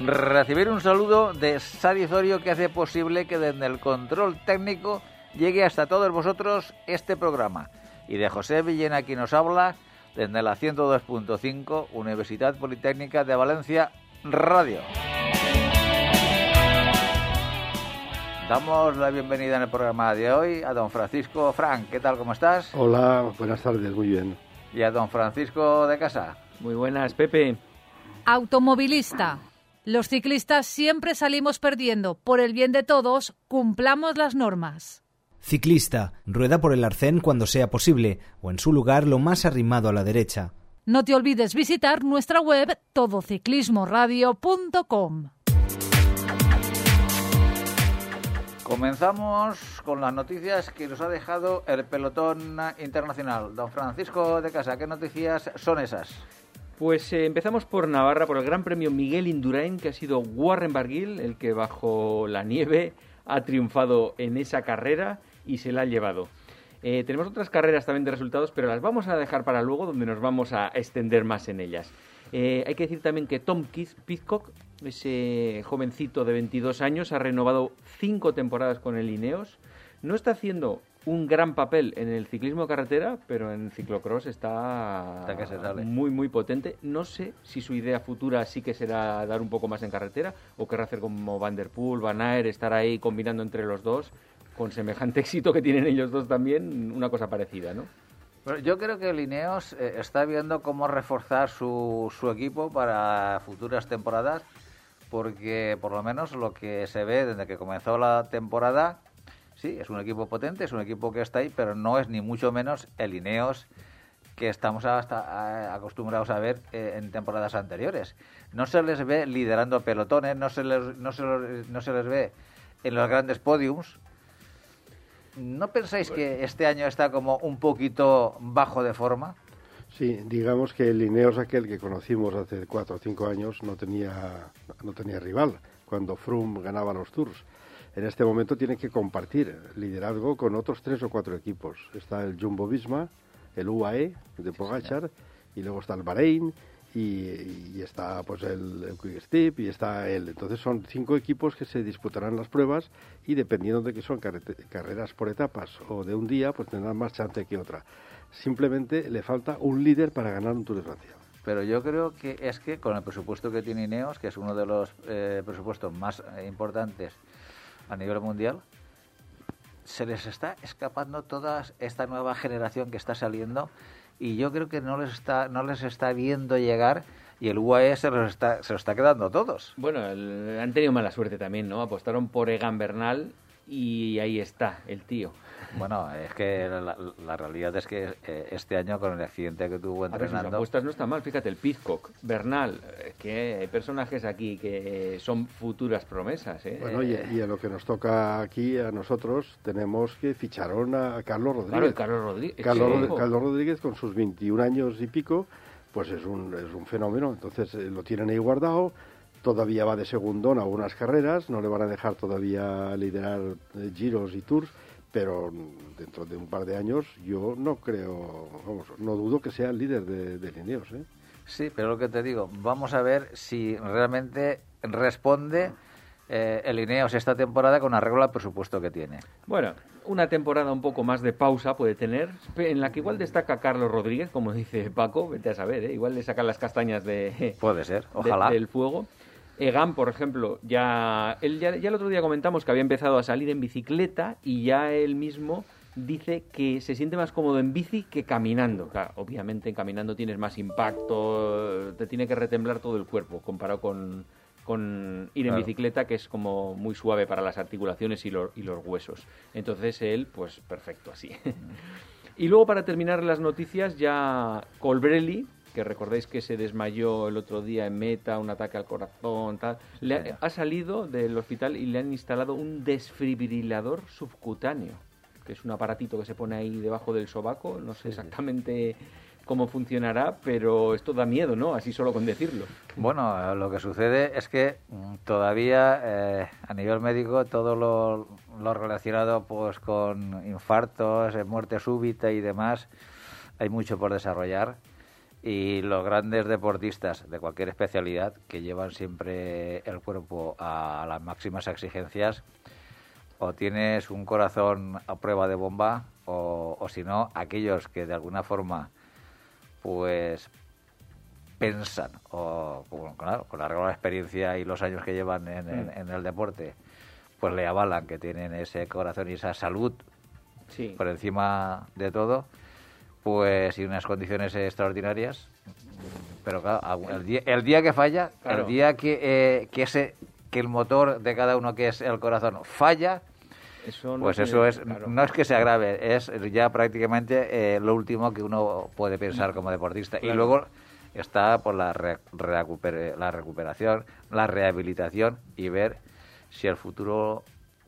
Recibir un saludo de Sari Zorio que hace posible que desde el control técnico llegue hasta todos vosotros este programa. Y de José Villena quien nos habla desde la 102.5 Universidad Politécnica de Valencia Radio. Damos la bienvenida en el programa de hoy a don Francisco Frank. ¿Qué tal? ¿Cómo estás? Hola, buenas tardes, muy bien. Y a don Francisco de Casa. Muy buenas, Pepe. Automovilista. Los ciclistas siempre salimos perdiendo. Por el bien de todos, cumplamos las normas. Ciclista, rueda por el arcén cuando sea posible, o en su lugar lo más arrimado a la derecha. No te olvides visitar nuestra web todociclismoradio.com. Comenzamos con las noticias que nos ha dejado el pelotón internacional. Don Francisco de Casa, ¿qué noticias son esas? Pues eh, empezamos por Navarra, por el Gran Premio Miguel Indurain, que ha sido Warren Barguil el que bajo la nieve ha triunfado en esa carrera y se la ha llevado. Eh, tenemos otras carreras también de resultados, pero las vamos a dejar para luego, donde nos vamos a extender más en ellas. Eh, hay que decir también que Tom Pitcock, ese jovencito de 22 años, ha renovado cinco temporadas con el Ineos. No está haciendo un gran papel en el ciclismo de carretera, pero en ciclocross está, muy, muy potente. No sé si su idea futura sí que será dar un poco más en carretera o querrá hacer como Van Der Poel, Van Aert, estar ahí combinando entre los dos, con semejante éxito que tienen ellos dos también, una cosa parecida, ¿no? Bueno, yo creo que Lineos eh, está viendo cómo reforzar su, su equipo para futuras temporadas, porque por lo menos lo que se ve desde que comenzó la temporada sí, es un equipo potente, es un equipo que está ahí, pero no es ni mucho menos el Ineos que estamos hasta acostumbrados a ver eh, en temporadas anteriores. No se les ve liderando pelotones, no se les, no se, no se les ve en los grandes podiums. ¿No pensáis que este año está como un poquito bajo de forma? Sí, digamos que el Ineos aquel que conocimos hace cuatro o cinco años no tenía, no tenía rival cuando Froome ganaba los Tours en este momento tiene que compartir liderazgo con otros tres o cuatro equipos. Está el Jumbo Visma, el UAE de Pogachar, y luego está el Bahrein, y, está pues el, el Quick Step, y está él. Entonces son cinco equipos que se disputarán las pruebas, y dependiendo de que son carreras por etapas o de un día, pues tendrán más chance que otra. Simplemente le falta un líder para ganar un Tour de Francia pero yo creo que es que con el presupuesto que tiene Ineos, que es uno de los eh, presupuestos más eh, importantes a nivel mundial, se les está escapando toda esta nueva generación que está saliendo y yo creo que no les está, no les está viendo llegar y el UAE se los está, se lo está quedando todos. Bueno, han tenido mala suerte también, ¿no? Apostaron por Egan Bernal y ahí está el tío. Bueno, es que la, realidad es que eh, este año con el accidente que tuvo entrenando... A apuestas no está mal, fíjate, el Pizcock, Bernal, eh, que hay personajes aquí que son futuras promesas. ¿eh? Bueno, y, a lo que nos toca aquí a nosotros tenemos que ficharon a Carlos Rodríguez. Carlos Rodríguez. Carlos, Carlos Rodríguez con sus 21 años y pico, pues es un, es un fenómeno, entonces lo tienen ahí guardado todavía va de segundón a algunas carreras, no le van a dejar todavía liderar giros y tours, pero dentro de un par de años yo no creo, vamos, no dudo que sea el líder de, de Lineos. ¿eh? Sí, pero lo que te digo, vamos a ver si realmente responde eh, el Ineos esta temporada con arreglo al presupuesto que tiene. Bueno, una temporada un poco más de pausa puede tener, en la que igual destaca Carlos Rodríguez, como dice Paco, vete a saber, ¿eh? igual le sacan las castañas de, puede ser, ojalá. del fuego. Egan, por ejemplo, ya, él ya, el otro día comentamos que había empezado a salir en bicicleta y ya él mismo dice que se siente más cómodo en bici que caminando. Claro, obviamente caminando tienes más impacto, te tiene que retemblar todo el cuerpo comparado con, con ir en bicicleta, que es como muy suave para las articulaciones y, y los huesos. Entonces él, pues perfecto así. y luego para terminar las noticias, ya Colbrelli que recordáis que se desmayó el otro día en meta, un ataque al corazón, tal, le ha, salido del hospital y le han instalado un desfibrilador subcutáneo, que es un aparatito que se pone ahí debajo del sobaco, no sé exactamente cómo funcionará, pero esto da miedo, ¿no? Así solo con decirlo. Bueno, lo que sucede es que mm, todavía eh, a nivel médico todo lo, lo, relacionado pues con infartos, eh, muerte súbita y demás, hay mucho por desarrollar y los grandes deportistas de cualquier especialidad que llevan siempre el cuerpo a las máximas exigencias o tienes un corazón a prueba de bomba o, o si no aquellos que de alguna forma pues pensan, o claro, con la regla experiencia y los años que llevan mm. en, el deporte, pues le avalan que tienen ese corazón y esa salud por encima de todo, pues y unas condiciones extraordinarias. Pero claro, el día, el día que falla, el día que, eh, que, ese, que el motor de cada uno, que es el corazón, falla, pues eso es, no es que se agrave, es ya prácticamente eh, lo último que uno puede pensar como deportista. Y luego está por la, la recuperación, la rehabilitación y ver si el futuro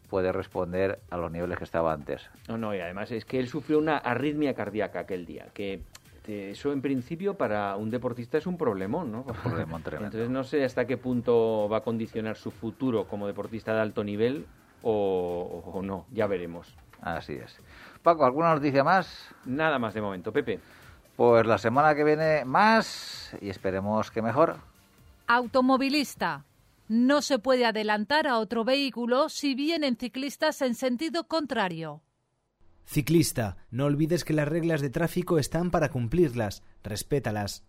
puede responder a los niveles que estaba antes. No, no, y además es que él sufrió una arritmia cardíaca aquel día, que eso en principio para un deportista es un problemón, ¿no? Un problemón tremendo. Entonces no sé hasta qué punto va a condicionar su futuro como deportista de alto nivel o, no, ya veremos. Así es. Paco, ¿alguna noticia más? Nada más de momento, Pepe. Pues la semana que viene más y esperemos que mejor. Automovilista. No se puede adelantar a otro vehículo si vienen ciclistas en sentido contrario. Ciclista, no olvides que las reglas de tráfico están para cumplirlas. Respétalas.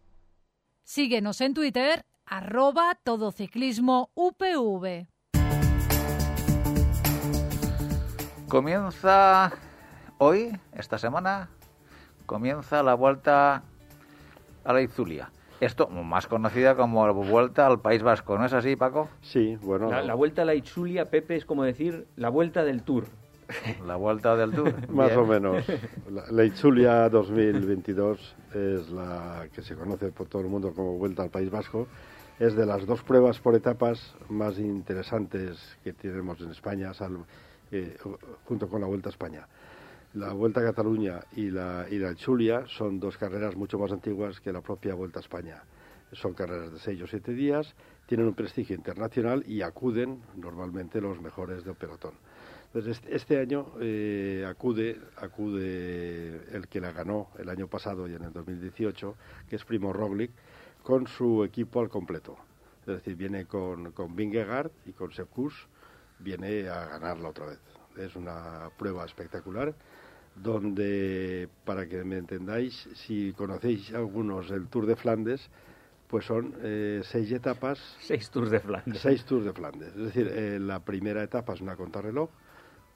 Síguenos en Twitter, arroba todociclismo UPV. Comienza hoy, esta semana, comienza la vuelta a la Izulia. Esto más conocida como la vuelta al País Vasco, ¿no es así, Paco? Sí, bueno. La, vuelta a la Itzulia, Pepe, es como decir la vuelta del Tour. La vuelta del Tour. más o menos. La, la Itzulia 2022 es la que se conoce por todo el mundo como Vuelta al País Vasco. Es de las dos pruebas por etapas más interesantes que tenemos en España, salvo eh, junto con la Vuelta a España. La Vuelta a Cataluña y la, y la Chulia son dos carreras mucho más antiguas que la propia Vuelta a España. Son carreras de seis o siete días, tienen un prestigio internacional y acuden normalmente los mejores del pelotón. Entonces, este, este año eh, acude, acude el que la ganó el año pasado y en el 2018, que es Primo Roglic, con su equipo al completo. Es decir, viene con, con y con Sepp viene a ganarla otra vez. Es una prueba espectacular donde, para que me entendáis, si conocéis algunos el Tour de Flandes, pues son eh, seis etapas. Seis Tours de Flandes. Seis Tours de Flandes. Es decir, eh, la primera etapa es una contrarreloj,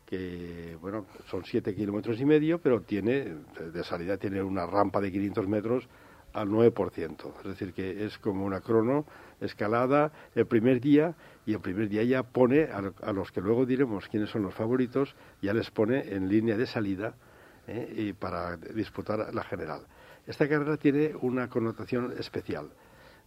que, bueno, son siete kilómetros y medio, pero tiene, de salida tiene una rampa de 500 metros al 9%. Es decir, que es como una crono escalada el primer día y el primer día ya pone a, los que luego diremos quiénes son los favoritos, ya les pone en línea de salida ¿eh? y para disputar la general. Esta carrera tiene una connotación especial.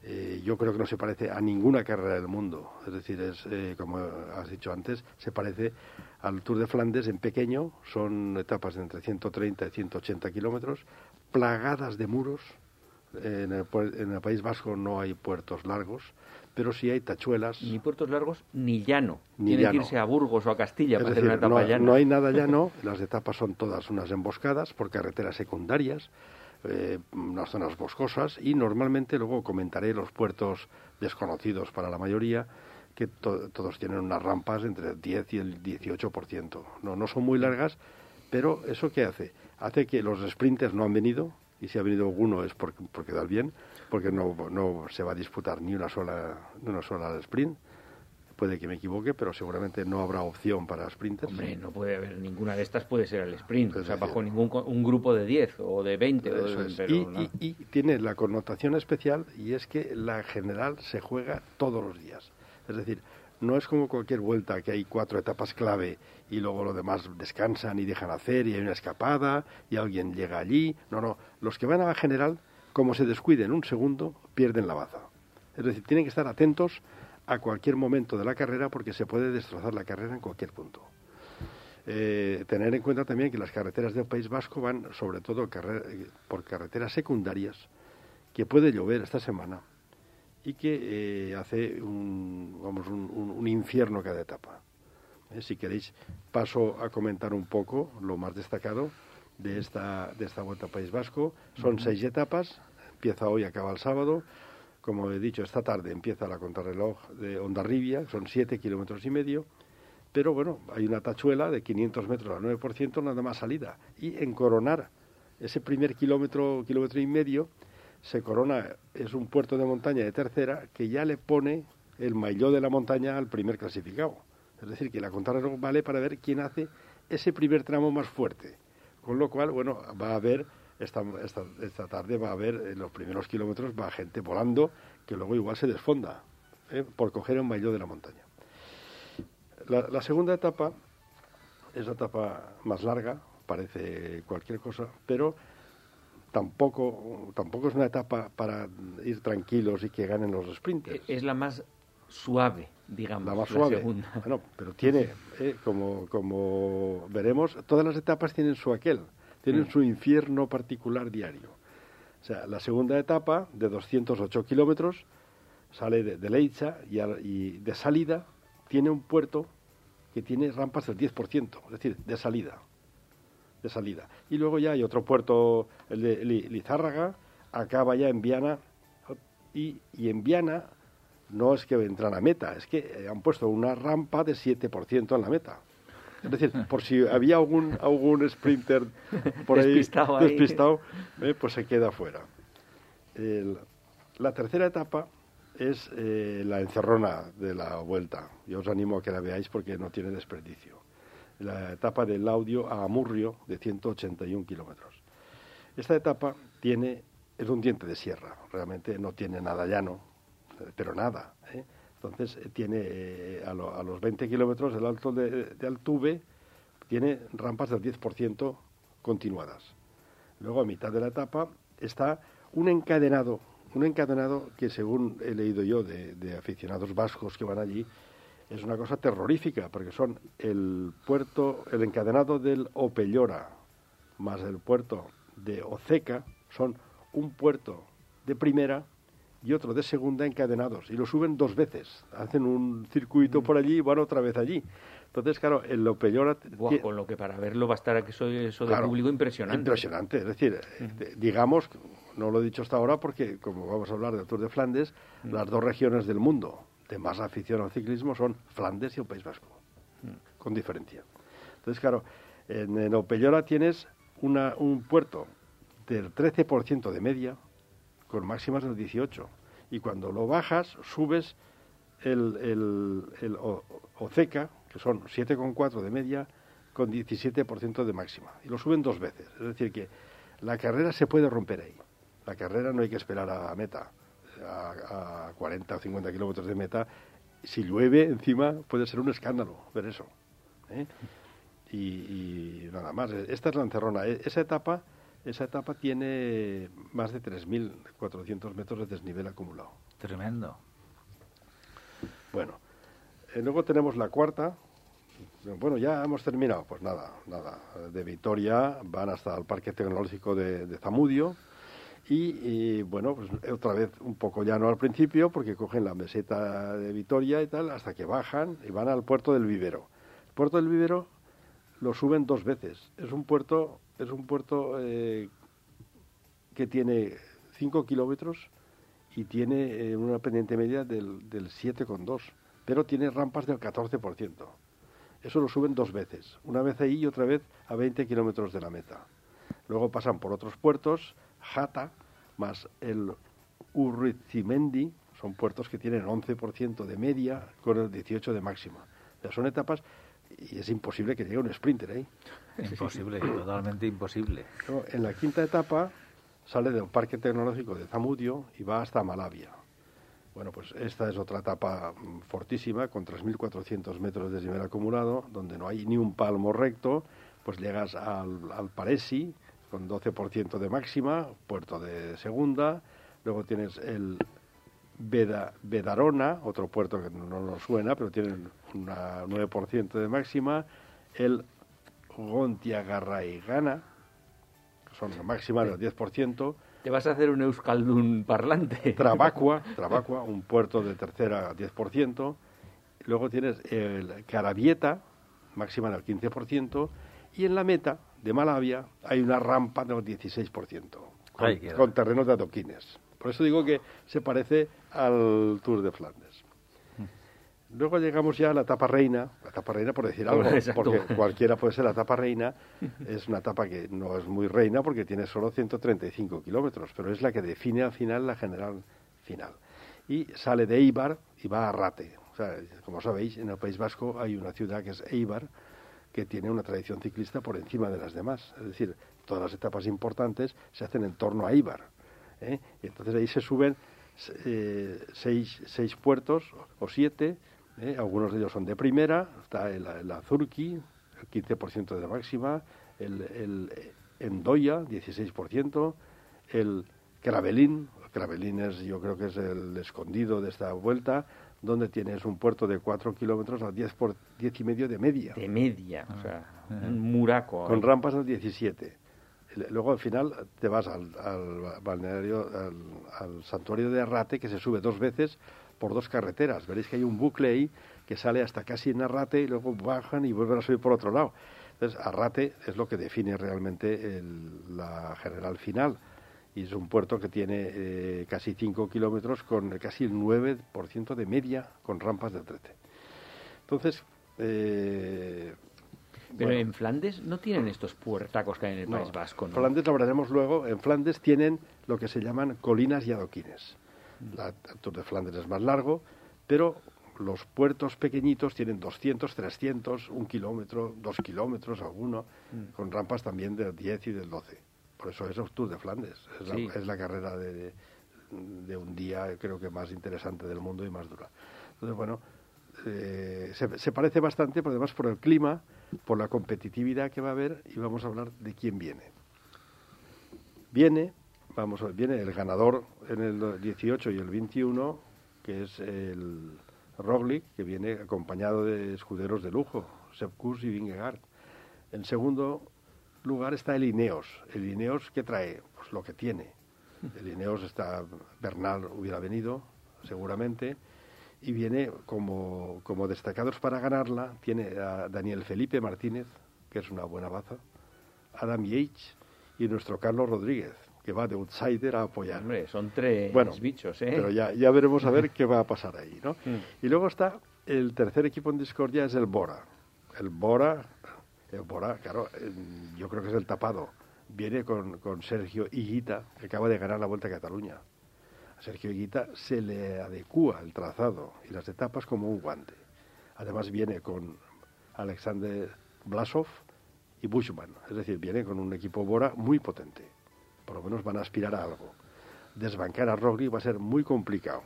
Eh, yo creo que no se parece a ninguna carrera del mundo. Es decir, es, eh, como has dicho antes, se parece al Tour de Flandes en pequeño. Son etapas de entre 130 y 180 kilómetros, plagadas de muros, en el, País Vasco no hay puertos largos, pero sí hay tachuelas. Ni puertos largos ni llano. Ni Tiene que irse a Burgos o a Castilla para hacer una etapa no, llana. No hay nada llano, las etapas son todas unas emboscadas por carreteras secundarias, eh, unas zonas boscosas y normalmente luego comentaré los puertos desconocidos para la mayoría que todos tienen unas rampas entre el 10 y el 18%. No, no son muy largas, pero ¿eso qué hace? Hace que los sprinters no han venido, y si ha venido alguno es porque, porque da bien, porque no, no se va a disputar ni una sola, ni una sola sprint. Puede que me equivoque, pero seguramente no habrá opción para sprinters. Hombre, no puede haber ninguna de estas, puede ser el sprint, o sea, bajo ningún un grupo de 10 o de 20. y, y, tiene la connotación especial y es que la general se juega todos los días. Es decir, no es como cualquier vuelta que hay cuatro etapas clave y luego los demás descansan y dejan hacer y hay una escapada y alguien llega allí. No, no. Los que van a la general como se descuiden un segundo, pierden la baza. Es decir, tienen que estar atentos a cualquier momento de la carrera porque se puede destrozar la carrera en cualquier punto. Eh, tener en cuenta también que las carreteras del País Vasco van sobre todo por carreteras secundarias, que puede llover esta semana y que eh, hace un, vamos, un, infierno cada etapa. Eh, si queréis, paso a comentar un poco lo más destacado de esta, de esta Vuelta al País Vasco. Son seis etapas, empieza hoy, acaba el sábado. Como he dicho, esta tarde empieza la contrarreloj de Ondarribia, son siete kilómetros y medio. Pero bueno, hay una tachuela de 500 metros al 9%, nada más salida. Y en coronar ese primer kilómetro, kilómetro y medio, se corona, es un puerto de montaña de tercera que ya le pone el maillot de la montaña al primer clasificado. Es decir, que la contrarreloj vale para ver quién hace ese primer tramo más fuerte. Con lo cual, bueno, va a haber, esta, esta, tarde va a haber, en los primeros kilómetros, va gente volando que luego igual se desfonda ¿eh? por coger el maillot de la montaña. La, segunda etapa es la etapa más larga, parece cualquier cosa, pero tampoco, tampoco es una etapa para ir tranquilos y que ganen los sprinters. Es la más suave, digamos. La más suave. Bueno, pero tiene, eh, como, como veremos, todas las etapas tienen su aquel, tienen mm. su infierno particular diario. O sea, la segunda etapa, de 208 kilómetros, sale de, Leiza y, y, de salida tiene un puerto que tiene rampas del 10%, es decir, de salida. De salida. Y luego ya hay otro puerto, el de Lizárraga, acaba ya en Viana, y, y en Viana no es que entran a meta, es que eh, han puesto una rampa de 7% en la meta. Es decir, por si había algún, algún sprinter por ahí despistado, eh, pues se queda fuera. la tercera etapa es eh, la encerrona de la vuelta. Yo os animo a que la veáis porque no tiene desperdicio. La etapa del audio a Amurrio de 181 kilómetros. Esta etapa tiene, es un diente de sierra, realmente no tiene nada llano, pero nada. ¿eh? Entonces eh, tiene eh, a, los 20 kilómetros el alto de, Altuve tiene rampas del 10% continuadas. Luego a mitad de la etapa está un encadenado, un encadenado que según he leído yo de, de aficionados vascos que van allí, es una cosa terrorífica, porque son el puerto, el encadenado del Opellora, más el puerto de Oceca, son un puerto de primera y otro de segunda encadenados y lo suben dos veces. Hacen un circuito por allí y van otra vez allí. Entonces, claro, el Lopellora... con lo que para verlo va a estar eso, eso de público impresionante. Impresionante. Es decir, eh, digamos, no lo he dicho hasta ahora porque, como vamos a hablar del Tour de Flandes, las dos regiones del mundo de más afición al ciclismo son Flandes y el País Vasco, con diferencia. Entonces, claro, en el Opellora tienes una, un puerto del 13% de media, con máximas del 18. Y cuando lo bajas, subes el, el, OCECA, que son 7,4 de media, con 17% de máxima. Y lo suben dos veces. Es decir, que la carrera se puede romper ahí. La carrera no hay que esperar a meta, a, 40 o 50 kilómetros de meta. Si llueve encima, puede ser un escándalo ver eso. ¿eh? Y, y, nada más. Esta es la encerrona. E, esa etapa esa etapa tiene más de 3.400 metros de desnivel acumulado. Tremendo. Bueno, eh, luego tenemos la cuarta. Bueno, ya hemos terminado. Pues nada, nada. De Vitoria van hasta el Parque Tecnológico de, Zamudio. Y, bueno, pues otra vez un poco llano al principio porque cogen la meseta de Vitoria y tal hasta que bajan y van al puerto del Vivero. El puerto del Vivero lo suben dos veces. Es un puerto es un puerto eh, que tiene 5 kilómetros y tiene eh, una pendiente media del, del 7,2, pero tiene rampas del 14%. Eso lo suben dos veces, una vez ahí y otra vez a 20 kilómetros de la meta. Luego pasan por otros puertos, Jata, más el Urrizimendi, son puertos que tienen 11% de media con el 18 de máxima. son etapas y es imposible que llegue un sprinter ahí. Imposible, totalmente imposible. En la quinta etapa sale del Parque Tecnológico de Zamudio y va hasta Malavia. Bueno, pues esta es otra etapa mm, fortísima, con 3.400 metros de desnivel acumulado, donde no hay ni un palmo recto, pues llegas al, al Paresi, con 12% de máxima, puerto de segunda. Luego tienes el Bedarona, otro puerto que no nos suena, pero tiene un 9% de máxima. El Gontiagarraigana, que son la máxima del 10%. Te vas a hacer un Euskaldun parlante. Trabacua, Trabacua, un puerto de tercera 10%. Luego tienes el Carabieta, máxima del 15%. Y en la meta de Malavia hay una rampa del 16%, con, con terrenos de adoquines. Por eso digo que se parece al Tour de Flandes. Luego llegamos ya a la etapa reina, la etapa reina por decir algo, porque cualquiera puede ser la etapa reina, es una etapa que no es muy reina porque tiene solo 135 kilómetros, pero es la que define al final la general final. Y sale de Eibar y va a Rate. O sea, como sabéis, en el País Vasco hay una ciudad que es Eibar, que tiene una tradición ciclista por encima de las demás. Es decir, todas las etapas importantes se hacen en torno a Eibar. ¿eh? Y entonces ahí se suben eh, seis, seis puertos o siete, ¿eh? algunos de ellos son de primera, está el, el Azurki, el 15% de máxima, el, el Endoya, 16%, el Cravelín, Cravelín es, yo creo que es el escondido de esta vuelta, donde tienes un puerto de 4 kilómetros a 10 por 10 y medio de media. De media, o sea, un muraco. Con rampas al 17. Luego al final te vas al, balneario, al, santuario de Arrate, que se sube dos veces por dos carreteras. Veréis que hay un bucle ahí que sale hasta casi en Arrate y luego bajan y vuelven a subir por otro lado. Entonces, Arrate es lo que define realmente la general final. Y es un puerto que tiene eh, casi 5 kilómetros con casi el 9% de media con rampas de trete. Entonces, eh, pero en Flandes no tienen estos puertacos que hay en el País Vasco, ¿no? Flandes lo hablaremos luego. En Flandes tienen lo que se llaman colinas y adoquines. La, el Tour de Flandes es más largo, pero los puertos pequeñitos tienen 200, 300, un kilómetro, dos kilómetros alguno, mm. con rampas también del 10 y del 12. Por eso es el Tour de Flandes. Es, la, carrera de, de, un día, creo que más interesante del mundo y más dura. Entonces, bueno, eh, se, se, parece bastante, pero además por el clima por la competitividad que va a haber y vamos a hablar de quién viene. Viene, vamos viene el ganador en el 18 y el 21, que es el Roglic, que viene acompañado de escuderos de lujo, Sepp y Vingegaard. En segundo lugar está el Ineos. El Ineos, ¿qué trae? Pues lo que tiene. El Ineos está, Bernal hubiera venido, seguramente y viene como, como destacados para ganarla, tiene a Daniel Felipe Martínez, que es una buena baza, Adam Yates y nuestro Carlos Rodríguez, que va de outsider a apoyar. Hombre, son tres bichos, ¿eh? Pero ya, ya veremos a ver qué va a pasar ahí, ¿no? Mm. Y luego está el tercer equipo en discordia, es el Bora. El Bora, el Bora, claro, yo creo que es el tapado. Viene con, con Sergio Higuita, que acaba de ganar la Vuelta a Cataluña. Sergio Higuita se le adecua el trazado y las etapas como un guante. Además viene con Alexander Blasov y Bushman, es decir, viene con un equipo Bora muy potente. Por lo menos van a aspirar a algo. Desbancar a Roglic va a ser muy complicado,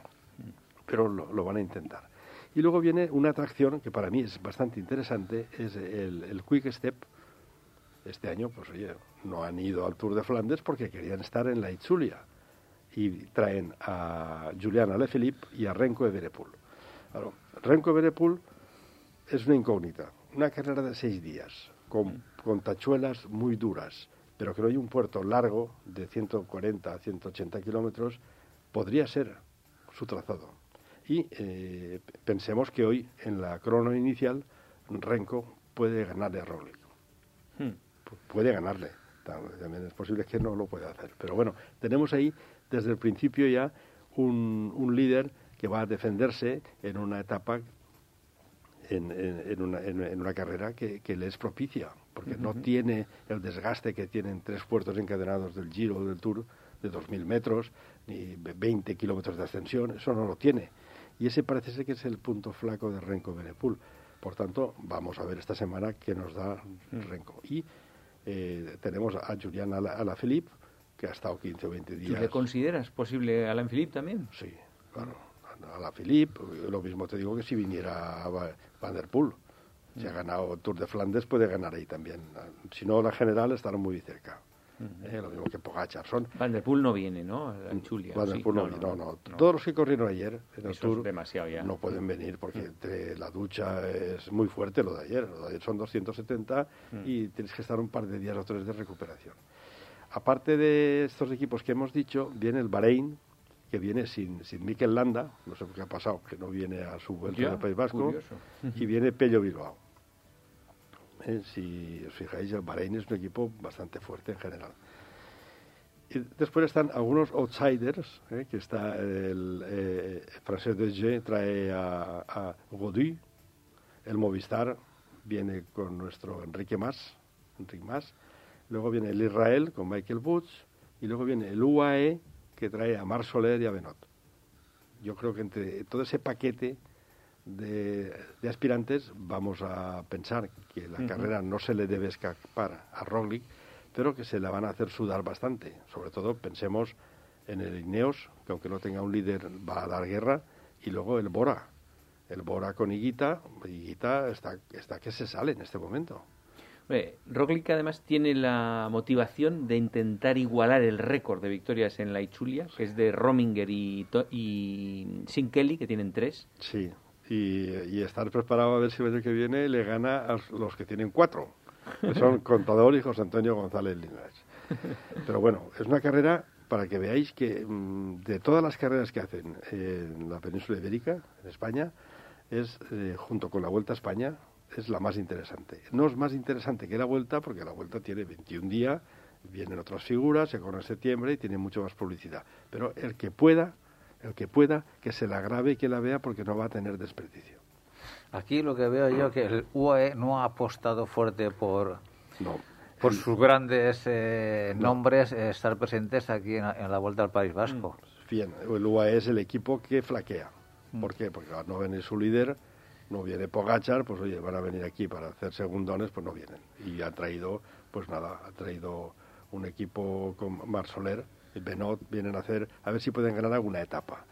pero lo, van a intentar. Y luego viene una atracción que para mí es bastante interesante, es el, el Quick Step. Este año, pues oye, no han ido al Tour de Flandes porque querían estar en la Itzulia y traen a Julián Alaphilippe y a Renko Everepul. Claro, Renko Everepul es una incógnita, una carrera de seis días, con, con tachuelas muy duras, pero que no hay un puerto largo de 140 a 180 kilómetros, podría ser su trazado. Y eh, pensemos que hoy, en la crono inicial, Renko puede ganarle a Roglic. Hmm. Puede ganarle. También es posible que no lo pueda hacer. Pero bueno, tenemos ahí desde el principio ya un, un líder que va a defenderse en una etapa, en, en, una, en una, carrera que, que, le es propicia, porque no tiene el desgaste que tienen tres puertos encadenados del Giro o del Tour de 2.000 metros, ni 20 kilómetros de ascensión, eso no lo tiene. Y ese parece ser que es el punto flaco de Renko Benepul. Por tanto, vamos a ver esta semana qué nos da Renko. Y eh, tenemos a Julián Alaphilippe, que ha estado 15 o 20 días. ¿Y le consideras posible Alain Philippe también? Sí, claro. Alain Philippe, lo mismo te digo que si viniera Van der Poel. Si ha ganado Tour de Flandes, puede ganar ahí también. Si no, la general estará muy cerca. eh, lo mismo que Pogachar. Son, Van der Poel no viene, ¿no? A Chulia. Van der Sí, Poel no, no, no. Todos los que corrieron ayer en el Eso Tour demasiado ya. no pueden venir porque entre la ducha es muy fuerte lo de ayer. Lo de ayer son 270 y tienes que estar un par de días o tres de recuperación. Aparte de estos equipos que hemos dicho, viene el Bahrein, que viene sin, sin Mikel Landa, no sé por qué ha pasado, que no viene a su vuelta del País Vasco, curioso. y viene Pello Bilbao. Eh, si os fijáis, el Bahrein es un equipo bastante fuerte en general. Y después están algunos outsiders, eh, que está el eh, Francés de G trae a, a Godu, el Movistar viene con nuestro Enrique Mas, Enrique Mas, luego viene el Israel con Michael Woods y luego viene el UAE que trae a Mar Soler y a Benot. Yo creo que entre todo ese paquete de, de aspirantes vamos a pensar que la carrera no se le debe escapar a Roglic, pero que se la van a hacer sudar bastante. Sobre todo pensemos en el Ineos, que aunque no tenga un líder va a dar guerra, y luego el Bora. El Bora con Higuita, Higuita está, está que se sale en este momento. Hombre, Roglic además tiene la motivación de intentar igualar el récord de victorias en la Ichulia, que es de Rominger y, y Sin Kelly, que tienen tres. Sí, y, y estar preparado a ver si el año que viene le gana a los que tienen cuatro, que son Contador y José Antonio González Linares. Pero bueno, es una carrera para que veáis que mm, de todas las carreras que hacen en la península ibérica, en España, es, eh, junto con la Vuelta a España, es la más interesante. No es más interesante que la Vuelta, porque la Vuelta tiene 21 días, vienen otras figuras, se corre en septiembre y tiene mucho más publicidad. Pero el que pueda, el que pueda, que se la grabe y que la vea, porque no va a tener desperdicio. Aquí lo que veo yo que el UAE no ha apostado fuerte por, No. por sus grandes eh, nombres eh, estar presentes aquí en, la- en la Vuelta al País Vasco. Bien, el UAE es el equipo que flaquea. ¿Por qué? Porque no viene su líder, no viene Pogachar, pues oye, van a venir aquí para hacer segundones, pues no vienen. Y ha traído, pues nada, ha traído un equipo con Mar Soler, y Benot, vienen a hacer, a ver si pueden ganar alguna etapa.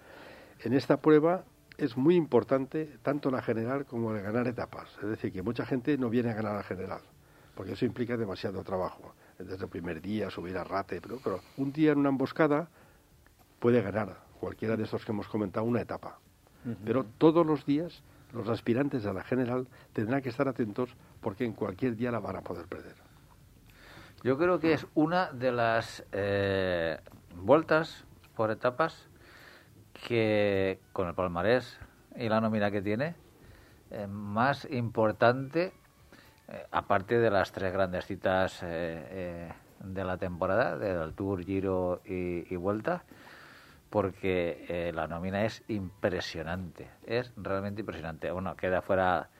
En esta prueba es muy importante tanto la general como el ganar etapas. Es decir, que mucha gente no viene a ganar la general, porque eso implica demasiado trabajo. Desde el primer día subir a rate, pero, pero un día en una emboscada puede ganar cualquiera de estos que hemos comentado una etapa. Pero todos los días los aspirantes a la general tendrán que estar atentos porque en cualquier día la van a poder perder. Yo creo que es una de las eh, vueltas por etapas que con el palmarés y la nómina que tiene eh, más importante eh, aparte de las tres grandes citas eh, eh, de la temporada del Tour, Giro y, y Vuelta porque la nómina es impresionante es realmente impresionante. Bueno queda fuera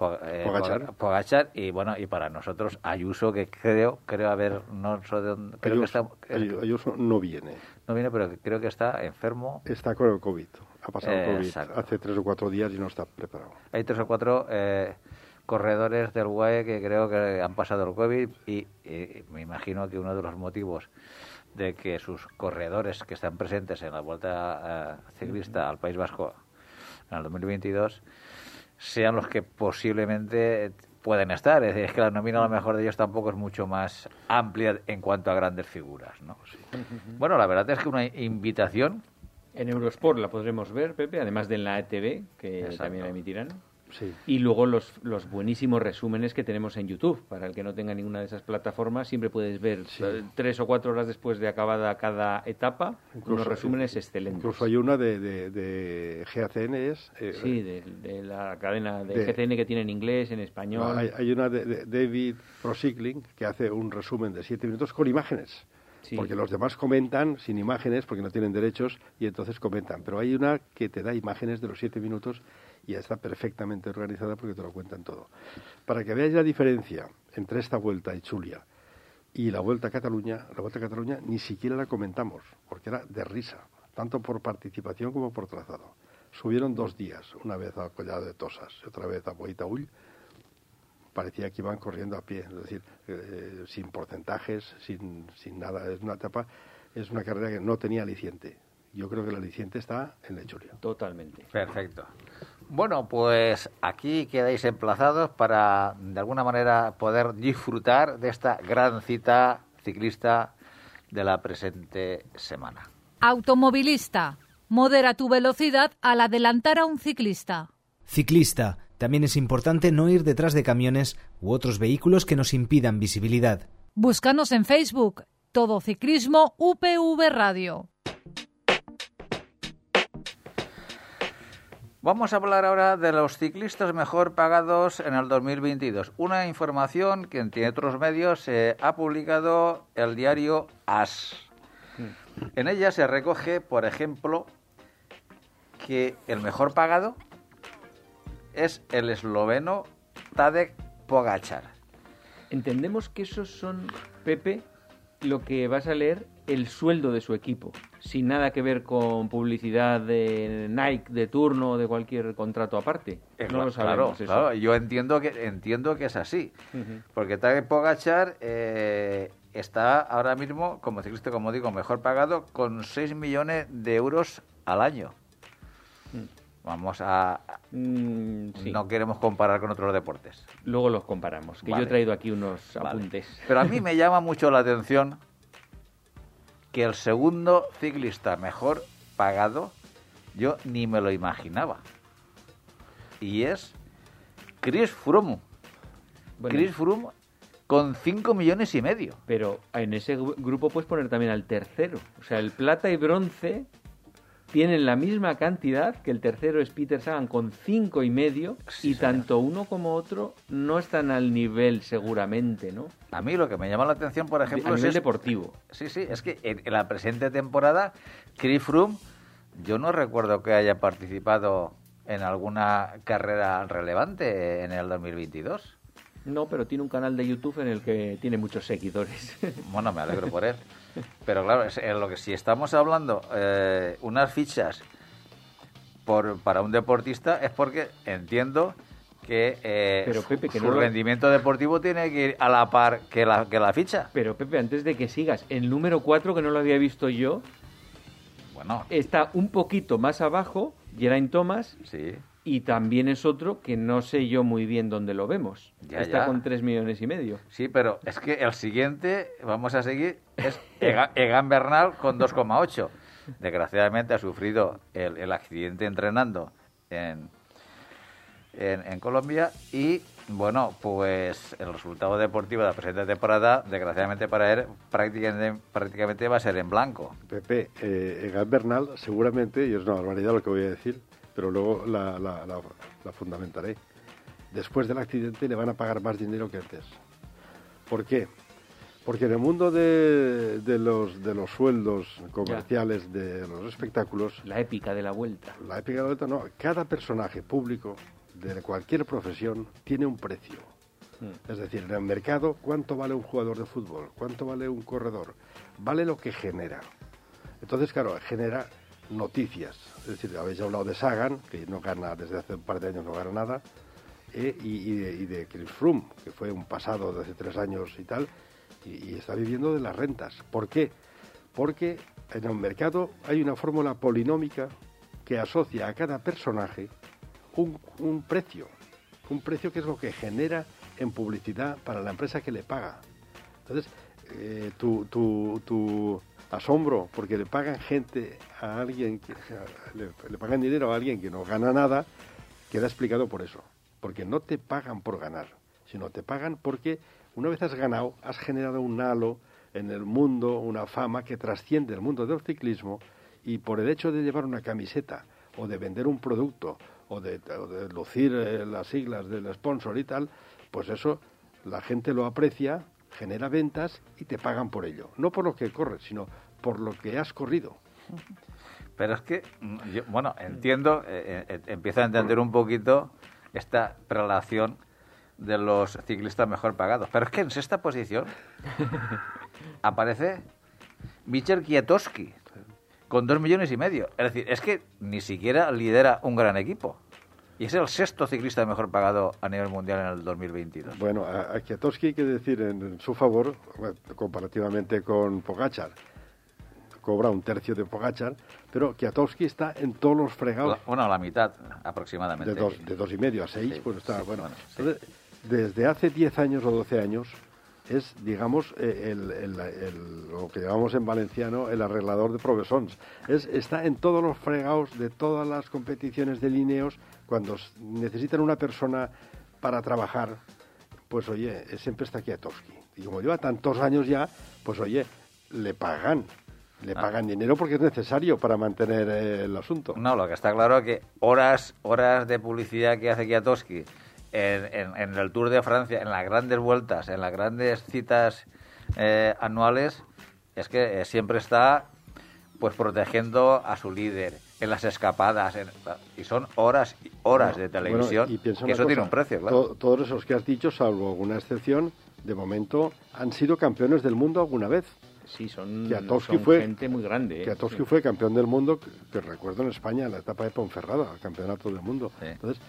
Po- eh, Pogačar. Poga- Pogačar y bueno y para nosotros Ayuso que creo creo haber no sé de dónde- creo que está Ayuso, Ayu- Ayuso no viene, no viene pero creo que está enfermo está con el COVID, ha pasado Eh, COVID exacto. hace tres o cuatro días y no está preparado. hay tres o cuatro eh, corredores del UAE que creo que han pasado el COVID y, y me imagino que uno de los motivos de que sus corredores que están presentes en la vuelta eh, ciclista al País Vasco en el 2022 sean los que posiblemente pueden estar. Es decir, es que la nómina a lo mejor de ellos tampoco es mucho más amplia en cuanto a grandes figuras. ¿no? Bueno, la verdad es que una invitación En Eurosport la podremos ver, Pepe, además de en la ETV, que Exacto. también la emitirán. Sí. Y luego los, los buenísimos resúmenes que tenemos en YouTube. Para el que no tenga ninguna de esas plataformas, siempre puedes ver Sí. eh, tres o cuatro horas después de acabada cada etapa Incluso- unos resúmenes excelentes. Incluso hay una de, de, de GACN, es, eh, Sí, de, de la cadena de, GCN que tiene en inglés, en español. hay, hay una de, de David Procycling que hace un resumen de siete minutos con imágenes. Sí. Porque los demás comentan sin imágenes porque no tienen derechos y entonces comentan. Pero hay una que te da imágenes de los siete minutos y ya está perfectamente organizada porque te lo cuentan todo. Para que veáis la diferencia entre esta vuelta a Chulia y la vuelta a Cataluña, la vuelta a Cataluña ni siquiera la comentamos porque era de risa, tanto por participación como por trazado. Subieron dos días, una vez a Collado de Tosas y otra vez a Boitaúl, parecía que iban corriendo a pie, es decir, eh, sin porcentajes, sin, sin nada. Es una etapa, es una carrera que no tenía aliciente. Yo creo que el aliciente está en la Chulia. Totalmente. Perfecto. Bueno, pues aquí quedáis emplazados para de alguna manera poder disfrutar de esta gran cita ciclista de la presente semana. Automovilista. Modera tu velocidad al adelantar a un ciclista. Ciclista. También es importante no ir detrás de camiones u otros vehículos que nos impidan visibilidad. Búscanos en Facebook. Todo Ciclismo UPV Radio. Vamos a hablar ahora de los ciclistas mejor pagados en el 2022. Una información que entre otros medios se ha publicado el diario AS. En ella se recoge, por ejemplo, que el mejor pagado es el esloveno Tadek Pogachar. Entendemos que esos son, Pepe, lo que vas a leer el sueldo de su equipo, sin nada que ver con publicidad de Nike de turno o de cualquier contrato aparte. No lo claro, sabemos. eso. claro, yo entiendo que entiendo que es así, porque Tadej Pogachar eh, está ahora mismo como ciclista, como digo, mejor pagado con 6 millones de euros al año. Vamos a Mm, sí. no queremos comparar con otros deportes. Luego los comparamos, que Vale. yo he traído aquí unos Vale. apuntes. Pero a mí me llama mucho la atención que el segundo ciclista mejor pagado yo ni me lo imaginaba. Y es Chris Froome. Bueno, Chris Froome con 5 millones y medio. Pero en ese gru- grupo puedes poner también al tercero. O sea, el plata y bronce tienen la misma cantidad que el tercero es Peter Sagan con cinco y medio Sí, y señor. tanto uno como otro no están al nivel seguramente, ¿no? A mí lo que me llama la atención, por ejemplo, a es nivel deportivo. Sí, sí, es que en, en la presente temporada, Chris Froome, yo no recuerdo que haya participado en alguna carrera relevante en el 2022. No, pero tiene un canal de YouTube en el que tiene muchos seguidores. Bueno, me alegro por él. Pero claro, es, en lo que si estamos hablando eh, unas fichas por, para un deportista es porque entiendo que, eh, Pero, su- Pepe, que su no lo- rendimiento deportivo tiene que ir a la par que la, que la ficha. pero Pepe, antes de que sigas, el número 4, que no lo había visto yo, Bueno, está un poquito más abajo, Geraint Thomas, sí. Y también es otro que no sé yo muy bien dónde lo vemos. Ya, está ya. con 3 millones y medio. Sí, pero es que el siguiente, vamos a seguir, es Ega- Egan Bernal con 2,8. Desgraciadamente ha sufrido el, el accidente entrenando en, en, en Colombia y, bueno, pues el resultado deportivo de la presente temporada, desgraciadamente para él, prácticamente, prácticamente va a ser en blanco. Pepe, eh, Egan Bernal, seguramente, y es una barbaridad lo que voy a decir, pero luego la, la- la- la fundamentaré. Después del accidente le van a pagar más dinero que antes. ¿Por qué? Porque en el mundo de, de los, de los sueldos comerciales, de los espectáculos, La épica de la vuelta. la épica de la vuelta no, cada personaje público de cualquier profesión tiene un precio. Mm. Es decir, en el mercado, ¿cuánto vale un jugador de fútbol? ¿Cuánto vale un corredor? Vale lo que genera. Entonces, claro, genera noticias. Es decir, habéis hablado de Sagan, que no gana, desde hace un par de años no gana nada, eh, y, de, Chris Froome, que fue un pasado de hace tres años y tal, y, está viviendo de las rentas. ¿Por qué? Porque en el mercado hay una fórmula polinómica que asocia a cada personaje un, un precio, un precio que es lo que genera en publicidad para la empresa que le paga. Entonces, eh, tu, tu, tu asombro porque le pagan gente a alguien, que, le, pagan dinero a alguien que no gana nada, queda explicado por eso. Porque no te pagan por ganar, sino te pagan porque una vez has ganado, has generado un halo en el mundo, una fama que trasciende el mundo del ciclismo y por el hecho de llevar una camiseta o de vender un producto o de, o de lucir eh, las siglas del sponsor y tal, pues eso la gente lo aprecia, genera ventas y te pagan por ello. No por lo que corres, sino por lo que has corrido. Pero es que, mm, yo, bueno, entiendo, eh, eh, empiezo a entender un poquito esta relación de los ciclistas mejor pagados. Pero es que en sexta posición aparece Michel Kwiatkowski con dos millones y medio. Es decir, es que ni siquiera lidera un gran equipo. Y es el sexto ciclista mejor pagado a nivel mundial en el 2022. Bueno, a, a Kwiatkowski hay que decir en, su favor, comparativamente con Pogachar, cobra un tercio de Pogachar, pero Kwiatkowski está en todos los fregados Bueno, la mitad aproximadamente. de dos, de dos y medio a seis, Sí, pues está, sí, bueno. bueno, sí. Entonces, desde hace 10 años o 12 años, es, digamos, eh, el, el- el- lo que llamamos en valenciano el arreglador de profesores. Es, está en todos los fregados de todas las competiciones de lineos. Cuando necesitan una persona para trabajar, pues oye, eh, siempre está Kwiatkowski. Y como lleva tantos años ya, pues oye, le pagan. Le Ah. pagan dinero porque es necesario para mantener eh, el asunto. No, lo que está claro es que horas, horas de publicidad que hace Kiatowski en, en- en el Tour de Francia, en las grandes vueltas, en las grandes citas eh, anuales, es que eh, siempre está pues protegiendo a su líder en las escapadas en- y son horas y horas de Bueno, televisión y que eso tiene un precio, claro. to- todos esos que has dicho, salvo alguna excepción, de momento han sido campeones del mundo alguna vez. Sí, son, fue- gente muy grande. ¿eh? Kwiatkowski Sí. fue campeón del mundo, que, que recuerdo en España, en la etapa de Ponferrada, el campeonato del mundo. Sí. Entonces,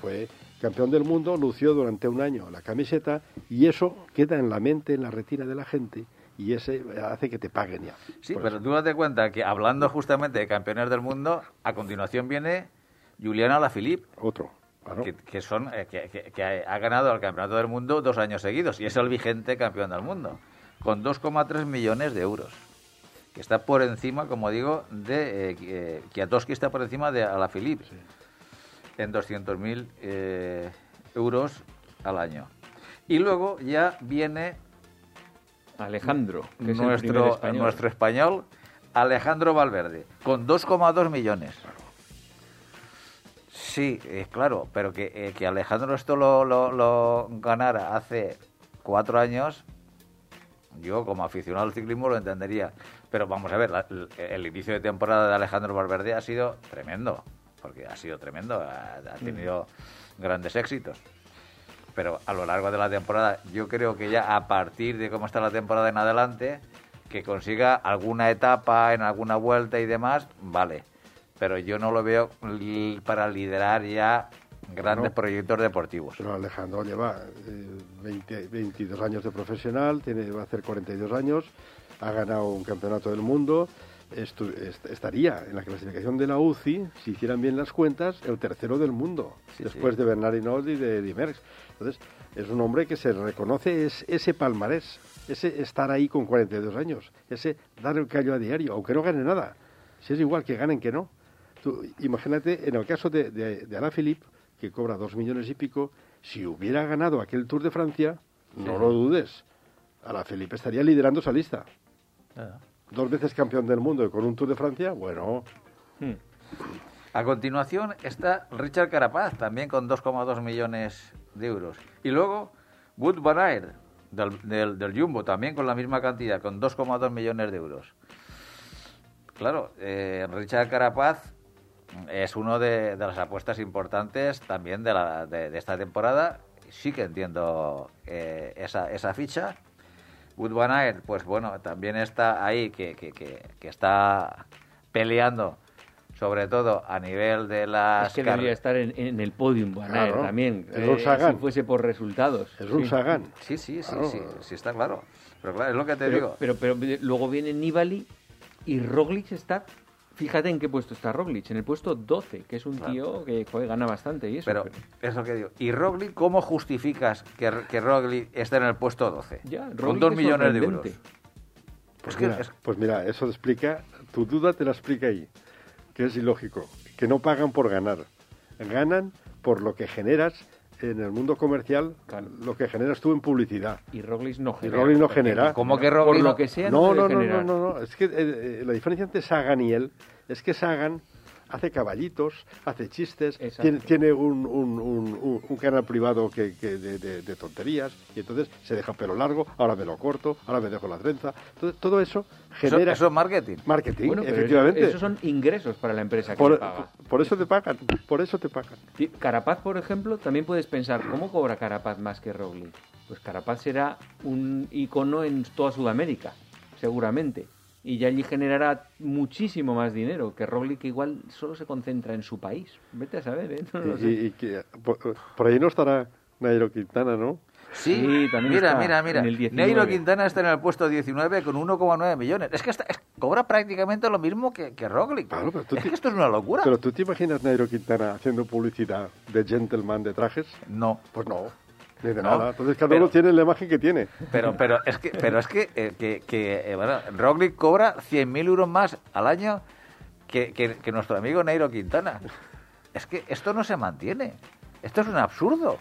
fue campeón del mundo, lució durante un año la camiseta y eso queda en la mente, en la retina de la gente y ese hace que te paguen ya. Sí, pero eso. tú date cuenta que hablando justamente de campeones del mundo, a continuación viene Juliana Lafilippe, Otro, claro. que, que son eh, que, que- que ha ganado el campeonato del mundo dos años seguidos y es el vigente campeón del mundo con 2,3 millones de euros que está por encima como digo de eh, eh, Kwiatkowski está por encima de Alaphilippe en 200.000 eh, euros al año y luego ya viene Alejandro, que es el primer nuestro español. nuestro español Alejandro Valverde con 2,2 millones Sí, eh, claro, pero que, eh, que Alejandro esto lo, lo, lo ganara hace cuatro años, yo como aficionado al ciclismo lo entendería. Pero vamos a ver, la- el, el inicio de temporada de Alejandro Valverde ha sido tremendo, porque ha sido tremendo, ha, ha tenido grandes éxitos. Pero a lo largo de la temporada, yo creo que ya a partir de cómo está la temporada en adelante, que consiga alguna etapa en alguna vuelta y demás, vale. Pero yo no lo veo li- para liderar ya grandes No. proyectos deportivos. Pero Alejandro lleva eh, 20 22 años de profesional, tiene, va a hacer 42 años, ha ganado un campeonato del mundo, estu- estaría en la clasificación de la UCI, si hicieran bien las cuentas, el tercero del mundo, Sí, después sí. de Bernard Hinault y de Dimerckx. Entonces, es un hombre que se reconoce es, ese palmarés, ese estar ahí con 42 años, ese dar el callo a diario, aunque no gane nada. Si es igual que ganen que no. Tú, imagínate, en el caso de, de, de Alaphilippe, que cobra dos millones y pico, si hubiera ganado aquel Tour de Francia, no lo dudes, Alaphilippe estaría liderando esa lista. Dos veces campeón del mundo y con un Tour de Francia, bueno, Hmm. A continuación está Richard Carapaz, también con 2,2 millones de euros. Y luego Wood Van del, del, Jumbo, también con la misma cantidad, con 2,2 millones de euros. Claro, eh, Richard Carapaz es uno de, de las apuestas importantes también de, la, de esta temporada. Sí que entiendo eh, esa, esa ficha. Van Aert, pues bueno, también está ahí, que, que, que, que está peleando, sobre todo a nivel de las... Es que debería estar en, en el podium, Van Aert, Claro. también. Es un eh, Sagan. si fuese por resultados. es un Sí. Sagan. Sí, sí, sí, Claro. sí, sí, está claro. Pero claro, es lo que te Pero, digo. pero, pero luego viene Nibali y Roglic está... Fíjate en qué puesto está Roglic, en el puesto 12, que es un Claro. tío que joder, gana bastante y eso. Pero es lo que digo. ¿Y Roglic cómo justificas que, que Roglic esté en el puesto 12? Ya, con Roglic 2 es millones de euros. Pues, Es que mira, es- pues mira, eso explica, tu duda te la explica ahí, que es ilógico, que no pagan por ganar, ganan por lo que generas en el mundo comercial, Claro. lo que generas tú en publicidad. Y Roglic no Y genera. Roglic no genera. ¿Cómo que Por Roglic lo que sea, No, no, no, no, no, es que eh, eh, la diferencia entre Sagan y él es que Sagan hace caballitos, hace chistes, tiene, tiene un, un- un- un- un canal privado que, que de, de- de tonterías y entonces se deja pelo largo, ahora me lo corto, ahora me dejo la trenza. Entonces, todo eso Eso, genera eso es marketing. marketing, Bueno, efectivamente. eso- esos son ingresos para la empresa que por, paga. por eso te pagan, por eso te pagan. Carapaz, por ejemplo, también puedes pensar, ¿cómo cobra Carapaz más que Roglic? Pues Carapaz será un icono en toda Sudamérica, seguramente. Y ya allí generará muchísimo más dinero, que Roglic que igual solo se concentra en su país. Vete a saber, ¿eh? No Y, sé. y- y que, por, por ahí no estará Nairo Quintana, ¿no? Sí, Sí, también mira, está mira, mira. en el 19. Neiro Quintana está en el puesto 19 con 1,9 millones. Es que está- es- cobra prácticamente lo mismo que, que Roglic. Claro, pero tú es ti- que esto es una locura. Pero tú te imaginas Nairo Quintana haciendo publicidad de gentleman de trajes? No. Pues no. Dice No, nada. Entonces cada pero- uno tiene la imagen que tiene. Pero, pero es que, pero es que, eh, que, que, eh, bueno, Roglic cobra 100.000 euros más al año que, que- que nuestro amigo Nairo Quintana. Es que esto no se mantiene. Esto es un absurdo.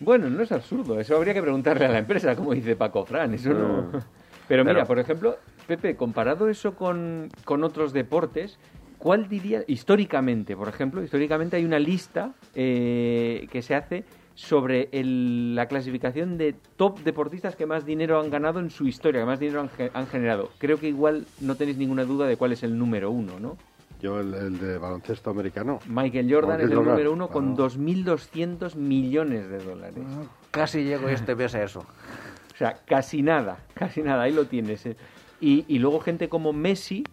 Bueno, no es absurdo, eso habría que preguntarle a la empresa, como dice Paco Fran, eso no... Pero mira, Pero- por ejemplo, Pepe, comparado eso con, con otros deportes, ¿cuál diría, históricamente, por ejemplo, históricamente hay una lista eh, que se hace sobre el- la clasificación de top deportistas que más dinero han ganado en su historia, que más dinero han, ge- han generado? Creo que igual no tenéis ninguna duda de cuál es el número uno, ¿no? Yo el, el de baloncesto americano. Michael Jordan Michael es el Jordan, número uno con claro. 2.200 millones de dólares. Casi llego este mes a eso. O sea, casi nada, casi nada, ahí lo tienes. eh. Y, y luego gente como Messi,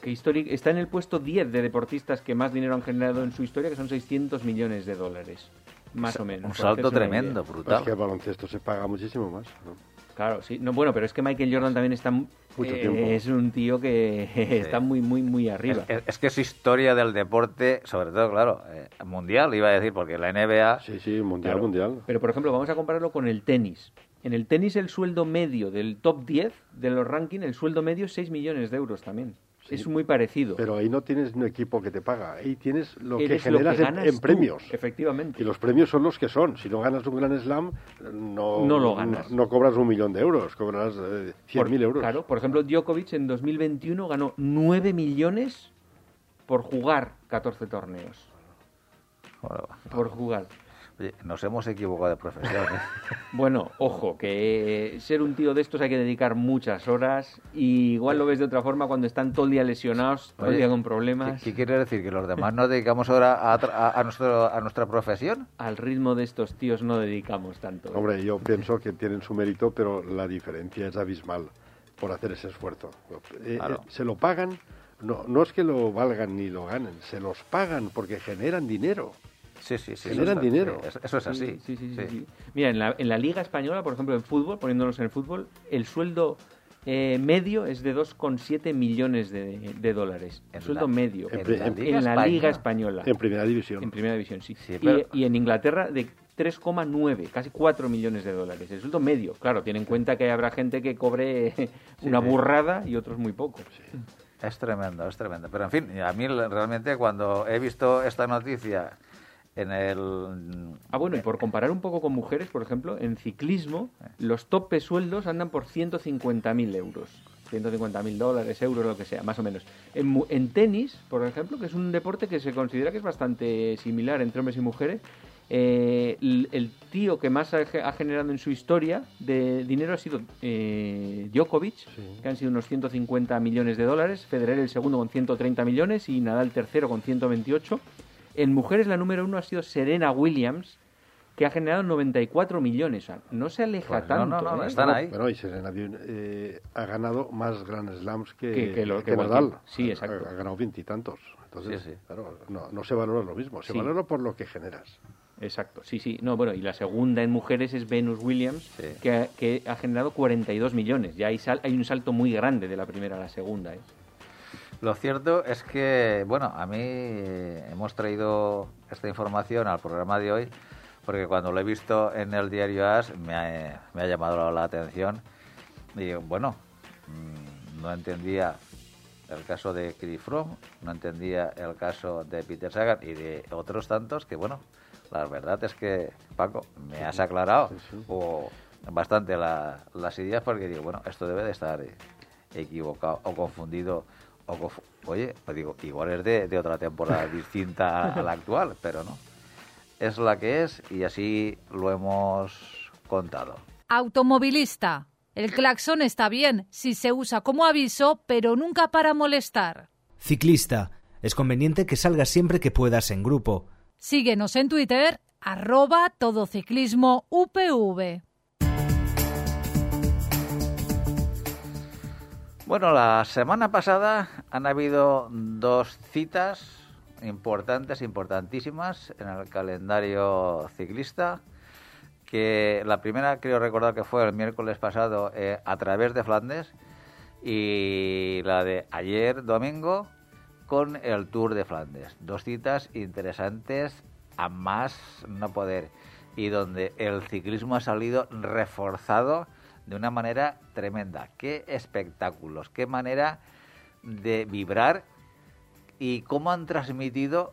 que está en el puesto 10 de deportistas que más dinero han generado en su historia, que son 600 millones de dólares, más o menos. Un salto tremendo, idea. brutal. Es que el baloncesto se paga muchísimo más. ¿no? Claro, sí. No, bueno, pero es que Michael Jordan también está... Mucho eh, tiempo. Es un tío que está muy, muy, muy arriba. Es, es que es historia del deporte, sobre todo, claro, eh, mundial, iba a decir, porque la NBA... Sí, sí, mundial, Claro. mundial. Pero, por ejemplo, vamos a compararlo con el tenis. En el tenis el sueldo medio del top 10 de los rankings, el sueldo medio es 6 millones de euros también. Sí. Es muy parecido. Pero ahí no tienes un equipo que te paga. Ahí tienes lo que generas en- ganas en, tú, premios. Efectivamente. Y los premios son los que son. Si no ganas un gran slam, no, No lo ganas. No, no cobras un millón de euros, cobras eh, Por- 100.000 euros. Claro, por ejemplo, Djokovic en 2021 ganó 9 millones por jugar 14 torneos. Por jugar. Oye, nos hemos equivocado de profesión. ¿eh? Bueno, ojo, que ser un tío de estos hay que dedicar muchas horas y igual lo ves de otra forma cuando están todo el día lesionados, todo el día con ¿Qué, problemas. qué quiere decir? ¿Que los demás nos dedicamos ahora a, a, a nuestro, a nuestra profesión? Al ritmo de estos tíos no dedicamos tanto. ¿eh? Hombre, yo pienso que tienen su mérito, pero la diferencia es abismal por hacer ese esfuerzo. Eh, Claro. eh, se lo pagan, no, no es que lo valgan ni lo ganen, se los pagan porque generan dinero. Sí, sí, sí. Generan eso es- dinero. sí, eso- es así. Sí, sí, sí, sí. sí. Mira, en la, en la Liga Española, por ejemplo, en fútbol, poniéndonos en el fútbol, el sueldo eh, medio es de 2,7 millones de, de dólares. El sueldo la- medio. en la. Liga Española. En primera división. En primera división, sí. Sí, Y- pero- y, en Inglaterra de 3,9, casi 4 millones de dólares. El sueldo medio. Claro, tiene en cuenta que habrá gente que cobre una sí. burrada y otros muy poco. Es tremendo, es tremendo. Pero en fin, a mí realmente cuando he visto esta noticia en el... Ah, bueno, y por comparar un poco con mujeres, por ejemplo, en ciclismo, los topes sueldos andan por 150.000 euros. 150.000 dólares, euros, lo que sea, más o menos. En, en tenis, por ejemplo, que es un deporte que se considera que es bastante similar entre hombres y mujeres, eh, el, el tío que más ha, ha generado en su historia de dinero ha sido eh, Djokovic, que han sido unos 150 millones de dólares, Federer el segundo con 130 millones y Nadal tercero con 128. En mujeres la número uno ha sido Serena Williams, que ha generado 94 millones. O sea, no se aleja Pues no, tanto. no, no, ¿eh? están ahí. Bueno, y Serena eh, ha ganado más Grand Slams que, Que- que lo- que Nadal. sí, exacto. Ha, ha ganado veintitantos. Entonces, Sí, sí. claro, no, no se valora lo mismo, se Sí. valora por lo que generas. Exacto, sí, sí. No, bueno, y la segunda en mujeres es Venus Williams, Sí. que, ha, que ha generado 42 millones. Ya hay, sal- hay un salto muy grande de la primera a la segunda. ¿eh? Lo cierto es que, bueno, a mí eh, hemos traído esta información al programa de hoy porque cuando lo he visto en el diario AS me ha, me ha llamado la atención. Y bueno, mm, no entendía el caso de Chris Froome, no entendía el caso de Peter Sagan y de otros tantos que, bueno, la verdad es que, Paco, me has aclarado o bastante la- las ideas porque digo, bueno, esto debe de estar eh, equivocado o confundido o confu- oye, pues digo, igual es de, de otra temporada distinta a la actual, pero no. Es la que es y así lo hemos contado. Automovilista. El claxon está bien si se usa como aviso, pero nunca para molestar. Ciclista. Es conveniente que salgas siempre que puedas en grupo. Síguenos en Twitter, arroba todociclismo UPV. Bueno, la semana pasada han habido dos citas importantes, importantísimas en el calendario ciclista. Que la primera creo recordar que fue el miércoles pasado eh, a través de Flandes y la de ayer domingo con el Tour de Flandes. Dos citas interesantes a más no poder. y donde el ciclismo ha salido reforzado de una manera tremenda. Qué espectáculos, qué manera de vibrar y cómo han transmitido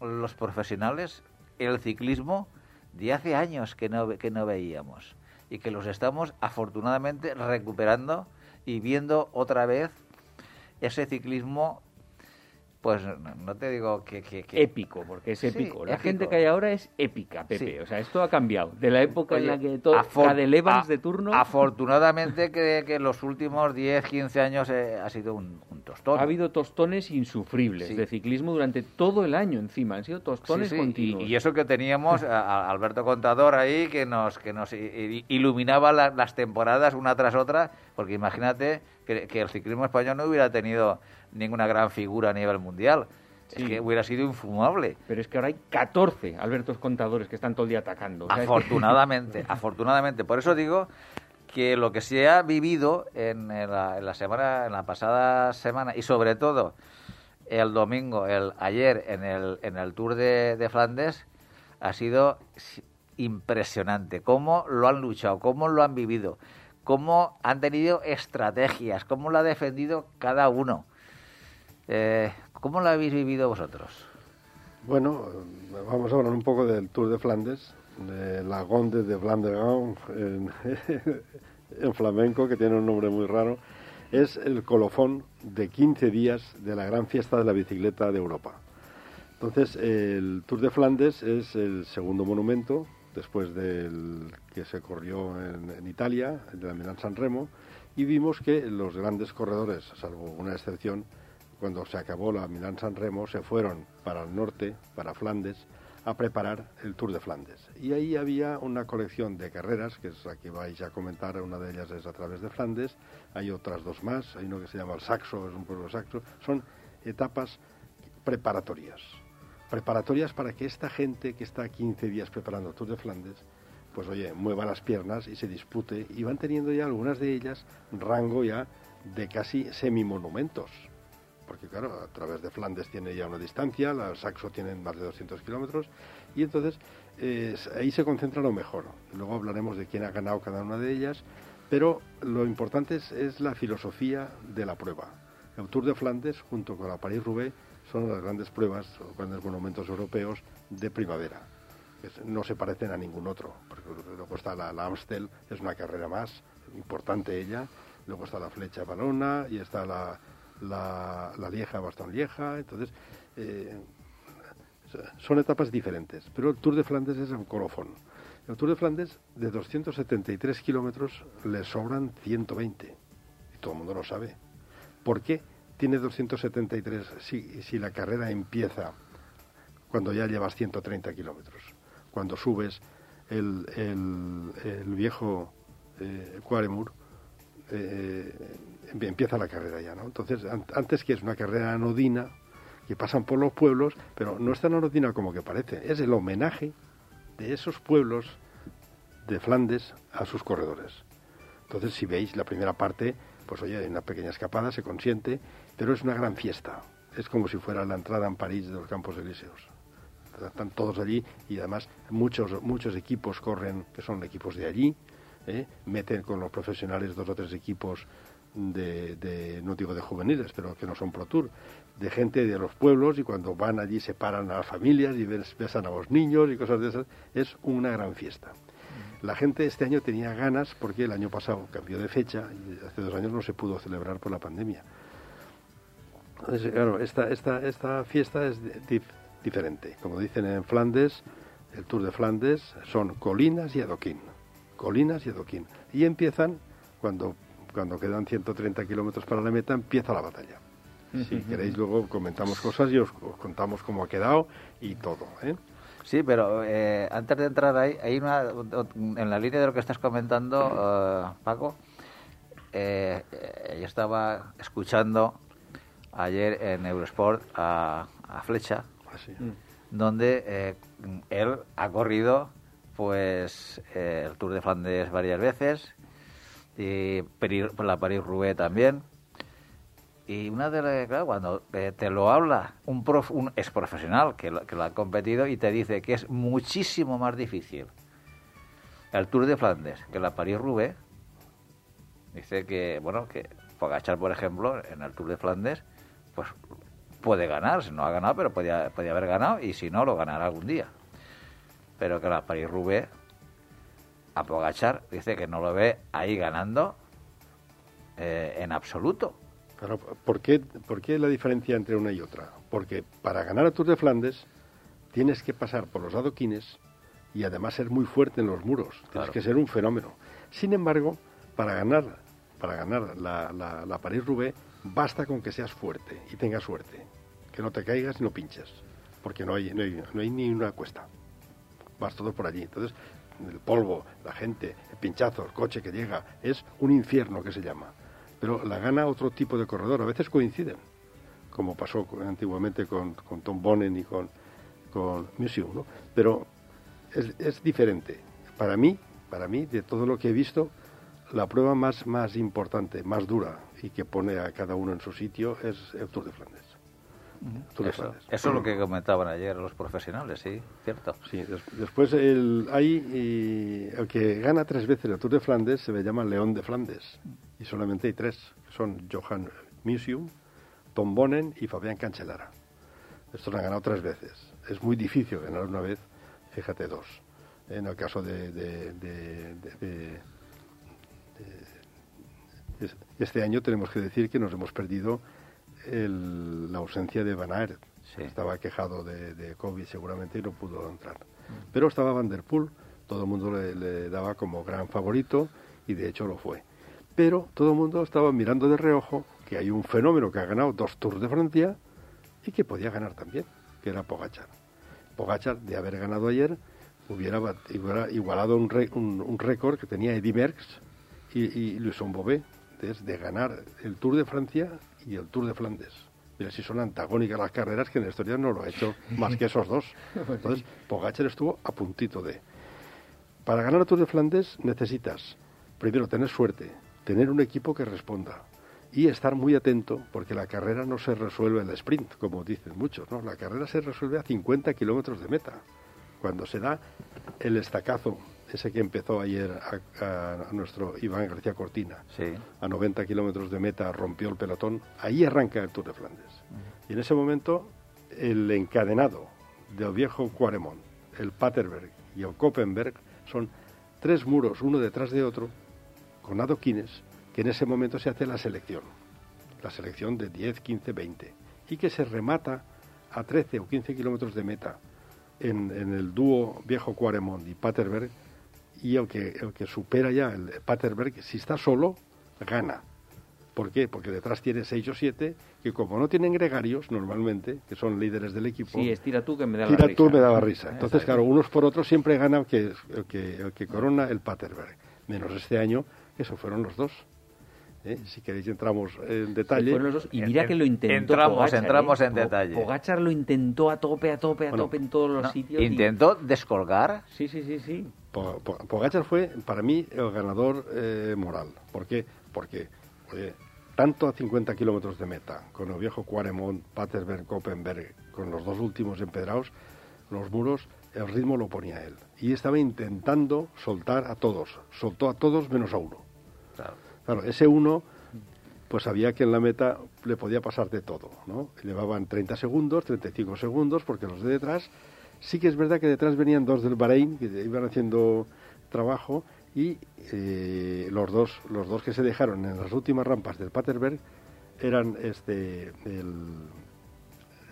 los profesionales el ciclismo de hace años que no, que no veíamos y que los estamos afortunadamente recuperando y viendo otra vez ese ciclismo pues no te digo que... Épico, porque es épico. la gente que hay ahora es épica, Pepe. O sea, esto ha cambiado. De la época en la que todo... de Evans de turno... Afortunadamente que, que los últimos 10, 15 años eh, ha sido un, tostón. Ha habido tostones insufribles de ciclismo durante todo el año encima. Han sido tostones continuos. Y, eso que teníamos a, Alberto Contador ahí que nos, que nos iluminaba las temporadas una tras otra, porque imagínate que, que el ciclismo español no hubiera tenido ninguna gran figura a nivel mundial. Es que hubiera sido infumable. Pero es que ahora hay 14 Albertos Contadores que están todo el día atacando. afortunadamente, afortunadamente. Por eso digo que lo que se ha vivido en, la, semana, en la pasada semana y sobre todo el domingo, el ayer en el, en el Tour de, de Flandes ha sido impresionante. Cómo lo han luchado, cómo lo han vivido, cómo han tenido estrategias, cómo lo ha defendido cada uno. Eh, ¿Cómo lo habéis vivido vosotros? Bueno, vamos a hablar un poco del Tour de Flandes, de la Gonde de Vlaanderen en, en flamenco, que tiene un nombre muy raro. Es el colofón de 15 días de la gran fiesta de la bicicleta de Europa. Entonces, el Tour de Flandes es el segundo monumento, después del que se corrió en, en Italia, de la Milán San Remo, y vimos que los grandes corredores, salvo una excepción, cuando se acabó la Milán-San Remo, se fueron para el norte, para Flandes, a preparar el Tour de Flandes. Y ahí había una colección de carreras, que es la que vais a comentar, una de ellas es a través de Flandes, hay otras dos más, hay uno que se llama el Saxo, es un pueblo saxo, son etapas preparatorias. Preparatorias para que esta gente que está 15 días preparando el Tour de Flandes, pues oye, mueva las piernas y se dispute, y van teniendo ya algunas de ellas rango ya de casi semimonumentos porque claro, a través de Flandes tiene ya una distancia, la Saxo tienen más de 200 kilómetros, y entonces ahí se concentra lo mejor. Luego hablaremos de quién ha ganado cada una de ellas, pero lo importante es, la filosofía de la prueba. El Tour de Flandes, junto con la París-Roubaix, son las grandes pruebas, los grandes monumentos europeos de primavera. no se parecen a ningún otro, luego está la, la Amstel, es una carrera más, importante ella, luego está la Flecha Balona y está la, la, la Lieja, Bastón Lieja, entonces eh, son etapas diferentes, pero el Tour de Flandes es un colofón. El Tour de Flandes, de 273 kilómetros, le sobran 120, y todo el mundo lo sabe. ¿Por qué tiene 273 si, si la carrera empieza cuando ya llevas 130 kilómetros? Cuando subes el, el, viejo eh, Quaremur, eh, empieza la carrera ya, ¿no? Entonces, antes que es una carrera anodina, que pasan por los pueblos, pero no es tan anodina como que parece, es el homenaje de esos pueblos de Flandes a sus corredores. Entonces, si veis la primera parte, pues oye, en una pequeña escapada se consiente, pero es una gran fiesta. Es como si fuera la entrada en París de los Campos Elíseos. Están todos allí y además muchos, muchos equipos corren, que son equipos de allí, ¿eh? meten con los profesionales dos o tres equipos de, no digo de juveniles, pero que no son Pro Tour, de gente de los pueblos y cuando van allí se paran a las familias y besan a los niños y cosas de esas, es una gran fiesta. La gente este año tenía ganas porque el año pasado cambió de fecha y hace dos años no se pudo celebrar por la pandemia. Claro, esta, esta, esta fiesta es diferente. Como dicen en Flandes, el Tour de Flandes son colinas y adoquín. Colinas y adoquín. Y empiezan cuando cuando quedan 130 kilómetros para la meta, empieza la batalla. Si queréis, luego comentamos cosas y os, contamos cómo ha quedado y todo. ¿eh? Sí, pero eh, antes de entrar ahí, hay una, en la línea de lo que estás comentando, eh, Paco, yo estaba escuchando ayer en Eurosport a, Flecha, ah, donde él ha corrido pues el Tour de Flandes varias veces y la París-Roubaix también. Y una de las, claro, cuando eh, te lo habla un, prof, un ex profesional que lo, que lo ha competido y te dice que es muchísimo más difícil el Tour de Flandes que la París-Roubaix, dice que, bueno, que Pogachar, por ejemplo, en el Tour de Flandes, pues puede ganar, si no ha ganado, pero podía, podía haber ganado y si no, lo ganará algún día. Pero que la París-Roubaix, a Pogachar, dice que no lo ve ahí ganando eh, en absoluto. Pero, ¿por qué, ¿Por qué la diferencia entre una y otra? Porque para ganar a Tour de Flandes tienes que pasar por los adoquines y además ser muy fuerte en los muros. Tienes Claro. que ser un fenómeno. Sin embargo, para ganar, para ganar la, la, la París-Roubaix basta con que seas fuerte y tengas suerte. Que no te caigas y no pinches. Porque no hay, no hay, no hay ni una cuesta. Vas todo por allí. Entonces, el polvo, la gente, el pinchazo, el coche que llega, es un infierno que se llama. Pero la gana otro tipo de corredor. A veces coinciden, como pasó antiguamente con, con Tom Bonnen y con, con Museum, ¿no? Pero es, es diferente. Para mí, para mí, de todo lo que he visto, la prueba más, más importante, más dura y que pone a cada uno en su sitio es el Tour de Flandes. Eso, es lo que comentaban ayer los profesionales, sí, cierto. Sí, des- después el, hay el que gana tres veces el Tour de Flandes se le llama León de Flandes y solamente hay tres, que son Johan Museum, Tom Bonnen y Fabián Cancellara. Estos han ganado tres veces. Es muy difícil ganar una vez, fíjate dos. En el caso de, de- de- de- de- de- es- este año tenemos que decir que nos hemos perdido el- la ausencia de Van Aert. Sí. Estaba quejado de, de COVID seguramente y no pudo entrar. Pero estaba Van der Poel, todo el mundo le, le daba como gran favorito y de hecho lo fue. Pero todo el mundo estaba mirando de reojo que hay un fenómeno que ha ganado dos Tours de Francia y que podía ganar también, que era Pogachar. Pogachar, de haber ganado ayer, hubiera, hubiera igualado un, re- un- un récord que tenía Eddy Merckx y, y Luisson Bobé, de, de ganar el Tour de Francia y el Tour de Flandes. Mira si son antagónicas las carreras, que en la historia no lo ha hecho más que esos dos. Entonces, Pogachar estuvo a puntito de... Para ganar el Tour de Flandes necesitas, primero, tener suerte, tener un equipo que responda y estar muy atento, porque la carrera no se resuelve en el sprint, como dicen muchos, ¿no? La carrera se resuelve a 50 kilómetros de meta. Cuando se da el estacazo, ese que empezó ayer a, nuestro Iván García Cortina, Sí. a 90 kilómetros de meta rompió el pelotón, ahí arranca el Tour de Flandes. Y en ese momento, el encadenado del viejo Quaremont, el Paterberg y el Koppenberg son tres muros, uno detrás de otro, con adoquines, que en ese momento se hace la selección. La selección de 10, 15, 20. Y que se remata a 13 o 15 kilómetros de meta en, en el dúo viejo Quaremont y Paterberg. Y el que, el que supera ya el Paterberg, si está solo, gana. ¿Por qué? Porque detrás tiene seis o siete que como no tienen gregarios normalmente, que son líderes del equipo, Sí, estira tú que me da la risa. tú me daba risa. Entonces, claro, unos por otros siempre gana el que, el que, el que corona el Paterberg. Menos este año, eso fueron los dos. ¿Eh? Si queréis entramos en detalle. Los. Y mira que lo intentó. Entramos, Pogačar, entramos ¿eh? en detalle. Pogachar lo intentó a tope, a tope, a Bueno, tope en todos los No, sitios. y- Intentó descolgar. Sí, sí, sí, sí. Po- Po- Pogacar fue para mí el ganador eh, moral. ¿Por qué? Porque oye, tanto a 50 kilómetros de meta, con el viejo Quaremont, Paterberg, Koppenberg, con los dos últimos empedrados, los muros, el ritmo lo ponía él. Y estaba intentando soltar a todos. Soltó a todos menos a uno. Claro. Claro, ese uno, pues sabía que en la meta le podía pasar de todo, ¿no? Llevaban 30 segundos, 35 segundos, porque los de detrás, sí que es verdad que detrás venían dos del Bahrein, que iban haciendo trabajo, y eh, los dos los dos que se dejaron en las últimas rampas del Paterberg eran este el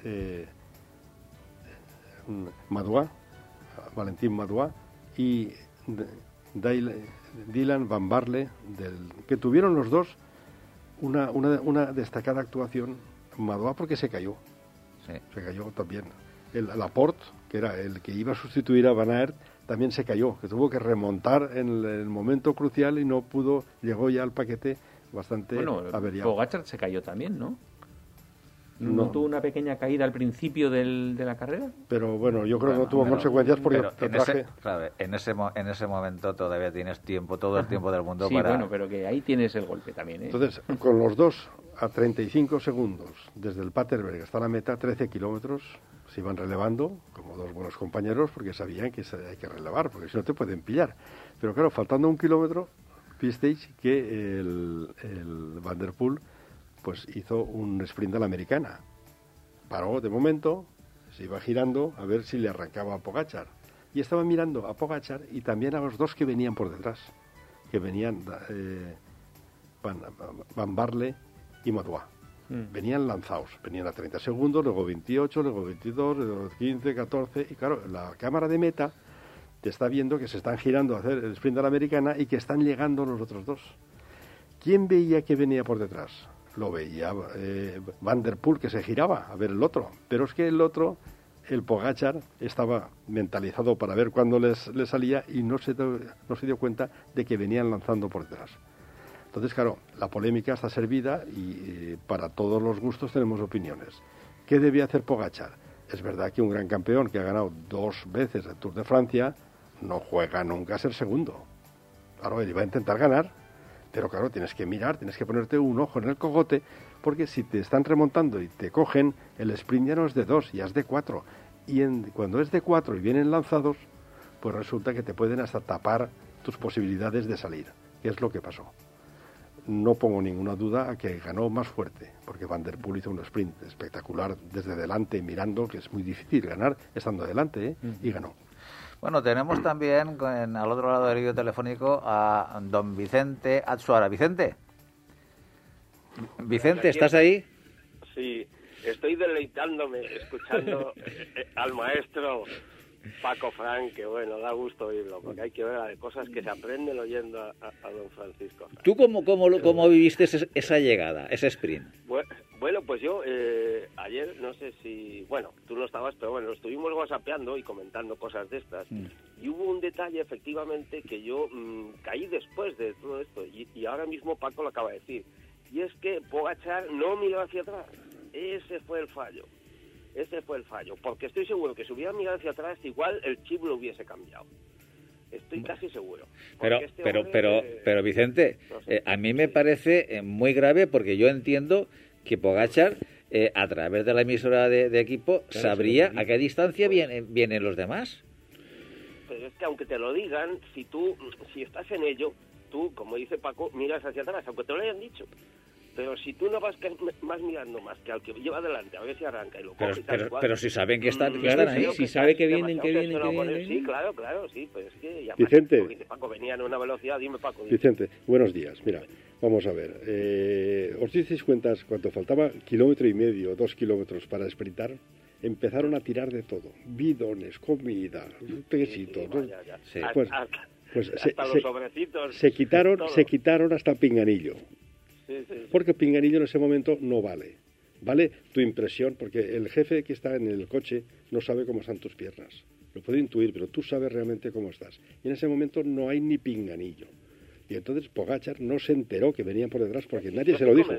eh, Madua, Valentín Madua y Dylan Van Barle, del, que tuvieron los dos una, una, una destacada actuación. Madua porque se cayó, Sí. se cayó también. El Laporte, que era el que iba a sustituir a Van Aert, también se cayó, que tuvo que remontar en el, el momento crucial y no pudo, llegó ya al paquete bastante Bueno, averiado. Se cayó también, ¿no? ¿No, tuvo una pequeña caída al principio del, de la carrera? Pero bueno, yo creo que no tuvo consecuencias porque en, ese, claro, en, ese, en ese momento todavía tienes tiempo, todo el tiempo del mundo sí, para... bueno, pero que ahí tienes el golpe también, ¿eh? Entonces, con los dos a 35 segundos desde el Paterberg hasta la meta, 13 kilómetros, se iban relevando como dos buenos compañeros porque sabían que hay que relevar, porque si no te pueden pillar. Pero claro, faltando un kilómetro, visteis que el, el Vanderpool pues hizo un sprint a la americana. Paró de momento, se iba girando a ver si le arrancaba a Pogachar. Y estaba mirando a Pogachar y también a los dos que venían por detrás, que venían eh, Van, Van, Barle y Madua. Mm. Venían lanzados, venían a 30 segundos, luego 28, luego 22, luego 15, 14. Y claro, la cámara de meta te está viendo que se están girando a hacer el sprint a la americana y que están llegando los otros dos. ¿Quién veía que venía por detrás? Lo veía eh, que se giraba a ver el otro. Pero es que el otro, el Pogachar, estaba mentalizado para ver cuándo les, salía y no se, no se dio cuenta de que venían lanzando por detrás. Entonces, claro, la polémica está servida y eh, para todos los gustos tenemos opiniones. ¿Qué debía hacer Pogachar? Es verdad que un gran campeón que ha ganado dos veces el Tour de Francia no juega nunca a ser segundo. Claro, él iba a intentar ganar, pero claro, tienes que mirar, tienes que ponerte un ojo en el cogote, porque si te están remontando y te cogen, el sprint ya no es de dos, ya es de cuatro. Y cuando es de cuatro y vienen lanzados, pues resulta que te pueden hasta tapar tus posibilidades de salir, que es lo que pasó. No pongo ninguna duda a que ganó más fuerte, porque Van der Poel hizo un sprint espectacular desde delante, mirando, que es muy difícil ganar estando delante, ¿eh? y ganó. Bueno, tenemos también al otro lado del vídeo telefónico a don Vicente Atsuara. Vicente. Vicente, ¿estás ahí? Sí, estoy deleitándome escuchando eh, eh, al maestro Paco Frank, que bueno, da gusto oírlo, porque hay que ver cosas que se aprenden oyendo a, don Francisco. ¿Tú cómo, cómo, cómo viviste esa llegada, ese sprint? Bueno, pues yo eh, ayer no sé si, bueno, tú no estabas, pero bueno, estuvimos whatsappeando y comentando cosas de estas. Mm. Y hubo un detalle efectivamente que yo mm, caí después de todo esto y, y, ahora mismo Paco lo acaba de decir. Y es que Pogachar no miró hacia atrás. Ese fue el fallo. Ese fue el fallo. Porque estoy seguro que si hubiera mirado hacia atrás, igual el chip lo hubiese cambiado. Estoy casi seguro. Pero, este pero, pero, pero Vicente, eh, a mí me parece eh, muy grave porque yo entiendo que Pogachar, eh, a través de la emisora de, equipo, sabría a qué distancia vienen, vienen los demás. Pero es que aunque te lo digan, si tú, si estás en ello, tú, como dice Paco, miras hacia atrás, aunque te lo hayan dicho. Pero si tú no vas, más mirando más que al que lleva adelante, a ver si arranca y lo coge. Pero, pero, si saben que están, ahí, si sabe que vienen, que vienen, que vienen. Sí, claro, claro, sí. Pues es que ya Vicente. Paco, venían a una velocidad, dime Paco. Vicente, buenos días. Mira, vamos a ver. Eh, ¿Os dices cuentas cuánto faltaba? Kilómetro y medio, dos kilómetros para sprintar empezaron a tirar de todo. Bidones, comida, pesitos. Sí, Pues, pues hasta se, los sobrecitos. Se quitaron, se quitaron hasta el pinganillo. Porque pinganillo en ese momento no vale. Vale tu impresión, porque el jefe que está en el coche no sabe cómo están tus piernas. Lo puede intuir, pero tú sabes realmente cómo estás. Y en ese momento no hay ni pinganillo. Y entonces Pogachar no se enteró que venían por detrás porque nadie se lo dijo.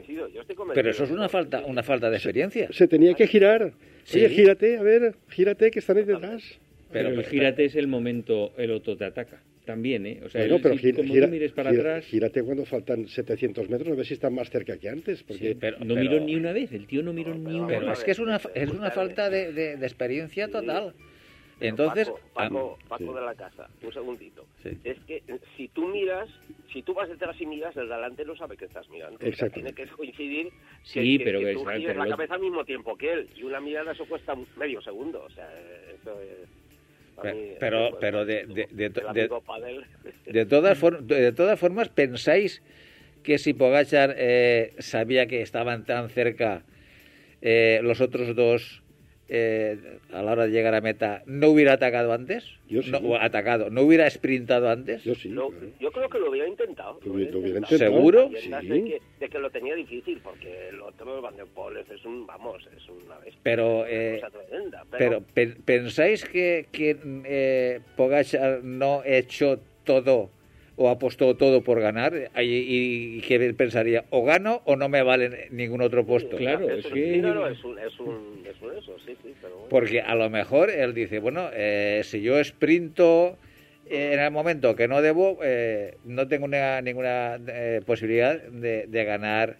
Pero eso es una falta, una falta de experiencia. Se, tenía que girar. Oye, gírate, a ver, gírate que están ahí detrás. Pero, el gírate es el momento, el otro te ataca también, ¿eh? O sea, pero como mires para atrás... Gírate cuando faltan 700 metros, a ver si están más cerca que antes. Porque... pero, no miró ni una vez, el tío no miró ni una vez. Pero es que es una, es una falta de, de, experiencia total. Entonces, Paco, Paco, de la casa, un segundito. Es que si tú miras, si tú vas detrás y miras, el delante no sabe que estás mirando. Exacto. tiene que coincidir sí, que, pero que, tú gires la cabeza al mismo tiempo que él. Y una mirada eso cuesta medio segundo. O sea, eso es... Pero, pero de, de, de, de, todas de todas formas, ¿pensáis que si Pogachar eh, sabía que estaban tan cerca eh, los otros dos eh, a la hora de llegar a meta, ¿no hubiera atacado antes? Yo sí. no, atacado, ¿no hubiera sprintado antes? Yo sí. Yo creo que lo hubiera intentado. Lo hubiera, intentado. ¿Seguro? Sí. De, que, de, que, lo tenía difícil, porque el otro Van der Poel es un, vamos, es una bestia. Pero, eh, pero, ¿pensáis que, que eh, Pogachar no echó todo o apostó todo por ganar y, y, que pensaría o gano o no me vale ningún otro puesto. Claro, es, que... no, no, es un, es un, es un eso, sí, sí, pero bueno. Porque a lo mejor él dice, bueno, eh, si yo sprinto eh, en el momento que no debo, eh, no tengo una, ninguna eh, posibilidad de, de ganar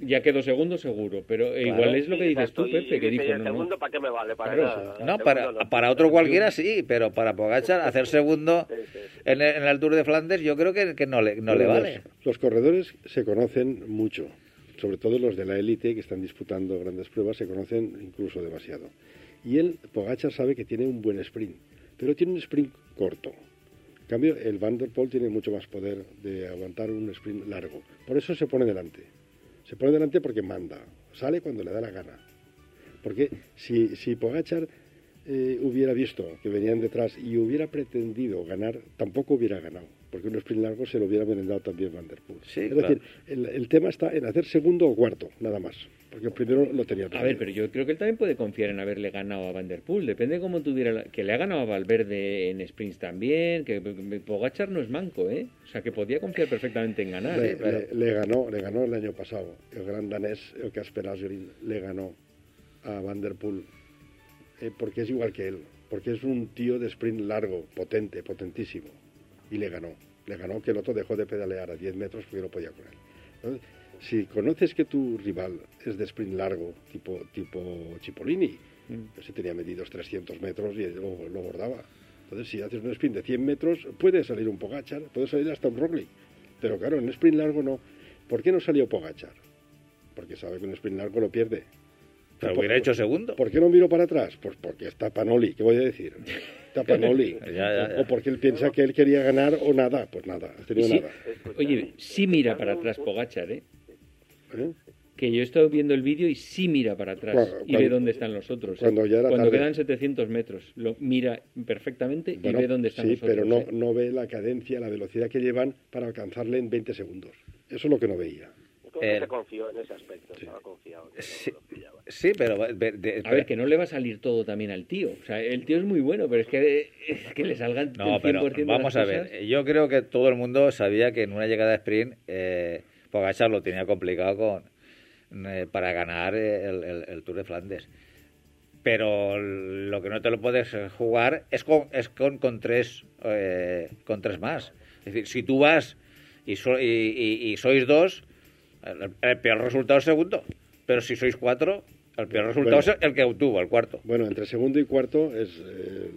ya quedó segundo seguro, pero Claro. igual es lo que Sí, dices exacto, tú, y Pepe, que dijo, ¿y el no, segundo para qué me vale? Para Claro, nada. No, para, no. para otro cualquiera sí, pero para Pogachar hacer segundo Sí, sí, sí. en el, en el Tour de Flandes yo creo que, que no le, no le vale. Los, los corredores se conocen mucho, sobre todo los de la élite que están disputando grandes pruebas se conocen incluso demasiado. Y él, Pogachar, sabe que tiene un buen sprint, pero tiene un sprint corto. En cambio, el Van der Poel tiene mucho más poder de aguantar un sprint largo. Por eso se pone delante. Se pone delante porque manda. Sale cuando le da la gana. Porque si, si Pogachar eh, hubiera visto que venían detrás y hubiera pretendido ganar, tampoco hubiera ganado. Porque un sprint largo se lo hubiera merendado también Van der Poel. Sí, es claro. decir, el, el tema está en hacer segundo o cuarto, nada más. Porque primero lo tenía A todo. ver, pero yo creo que él también puede confiar en haberle ganado a Van Der Poel. Depende de cómo tuviera... la- Que le ha ganado a Valverde en sprints también, que Pogachar no es manco, ¿eh? O sea, que podía confiar perfectamente en ganar. Le, ¿eh? le- le ganó, le ganó el año pasado. El gran danés, el Casper Asgreen, le ganó a Van der Poel. eh, porque es igual que él. Porque es un tío de sprint largo, potente, potentísimo. Y le ganó. Le ganó que el otro dejó de pedalear a 10 metros porque no podía con él. Entonces, si conoces que tu rival es de sprint largo, tipo, tipo Cipollini, Mm. ese tenía medidos 300 metros y lo, lo bordaba. Entonces, si haces un sprint de 100 metros, puede salir un Pogachar, puede salir hasta un Roglic. Pero claro, en sprint largo no. ¿Por qué no salió Pogachar? Porque sabe que un sprint largo lo pierde. Pero ¿Por- hubiera hecho segundo. ¿Por qué no miro para atrás? Pues porque está Panoli, ¿qué voy a decir? Está Panoli. Ya, ya, ya. O porque él piensa que él quería ganar o nada. Pues nada, ha tenido Sí. nada. Oye, sí mira para atrás Pogachar, ¿eh? ¿Eh? Que yo he estado viendo el vídeo y sí mira para atrás Cuando- y ve dónde están los otros. ¿eh? cuando ya era Cuando tarde. quedan 700 metros, lo mira perfectamente Bueno, y ve dónde están sí, los otros. pero no, ¿eh? no ve la cadencia, la velocidad que llevan para alcanzarle en 20 segundos. Eso es lo que no veía. Eh, se confió en ese aspecto, estaba confiado. que Sí. lo pillaba. Sí, pero... de- de- A ver, que no le va a salir todo también al tío. O sea, el tío es muy bueno, pero es que, es que le salgan No, el 100% pero de vamos las a ver. cosas. Yo creo que todo el mundo sabía que en una llegada de sprint eh, Pogacar lo tenía complicado con eh, para ganar el, el- el Tour de Flandes. Pero lo que no te lo puedes jugar es con, es con, con tres eh, con tres más. Es decir, si tú vas y, so- y, y- y sois dos, el, el peor resultado es segundo. Pero si sois cuatro, el peor resultado Bueno. es el que obtuvo, el cuarto. Bueno, entre segundo y cuarto es eh,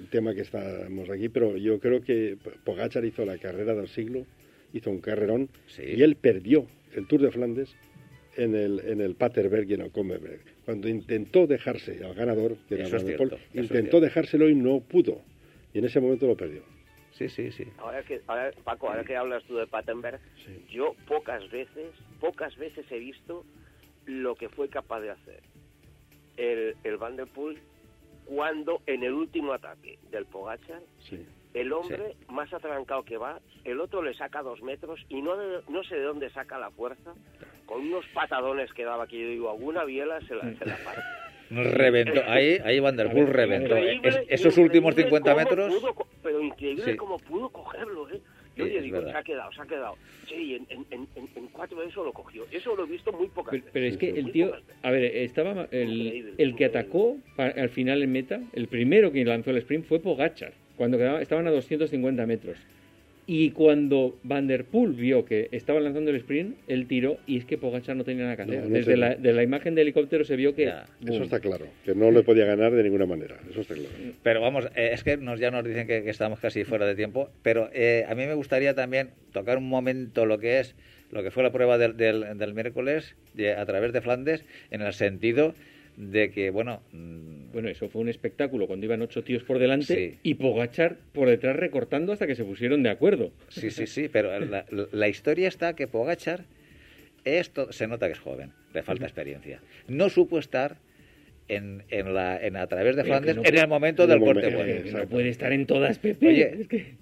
el tema que estamos aquí, pero yo creo que Pogachar hizo la carrera del siglo, hizo un carrerón Sí. y él perdió el Tour de Flandes en el, en el Paterberg y en el Kommerberg. Cuando intentó dejarse al ganador, que era Van intentó dejárselo y no pudo. Y en ese momento lo perdió. Sí, sí, sí. Ahora que, ahora, Paco, ahora que hablas tú de Pattenberg, Sí. yo pocas veces, pocas veces he visto lo que fue capaz de hacer el, el Van der Poel cuando en el último ataque del Pogachar, Sí. El hombre más atrancado que va, el otro le saca dos metros y no, de- no sé de dónde saca la fuerza, con unos patadones que daba que yo digo, alguna biela se la, se la parte. Reventó, ahí, ahí Van der Poel reventó. Es- esos últimos 50 cómo metros, pudo pero increíble Sí. cómo pudo cogerlo, ¿eh? Yo Sí, le digo, verdad. se ha quedado, se ha quedado. Sí, en, en, en, en- cuatro de eso lo cogió. Eso lo he visto muy pocas Pero, veces. pero es que el tío, a ver, estaba el, el que atacó al final en meta, el primero que lanzó el sprint fue Pogachar, cuando quedaba- estaban a 250 metros. Y cuando Van der Poel vio que estaba lanzando el sprint, él tiró y es que Pogachar no tenía nada que hacer. No, no Desde la, de la imagen de helicóptero se vio que... Ya. Eso está claro, que no le podía ganar de ninguna manera. Eso está claro. pero vamos, eh, es que nos, ya nos dicen que, que estamos casi fuera de tiempo, pero eh, a mí me gustaría también tocar un momento lo que es lo que fue la prueba del, del, del miércoles de- a través de Flandes, en el sentido de que, bueno, mm, Bueno, eso fue un espectáculo cuando iban ocho tíos por delante Sí. y Pogachar por detrás recortando hasta que se pusieron de acuerdo. sí, sí, sí, pero la, la historia está que Pogachar esto se nota que es joven, le falta experiencia. No supo estar en, en la, en a través de Flandes no en el momento en del el corte bueno. no puede estar en todas, Pepe. Oye, Es que-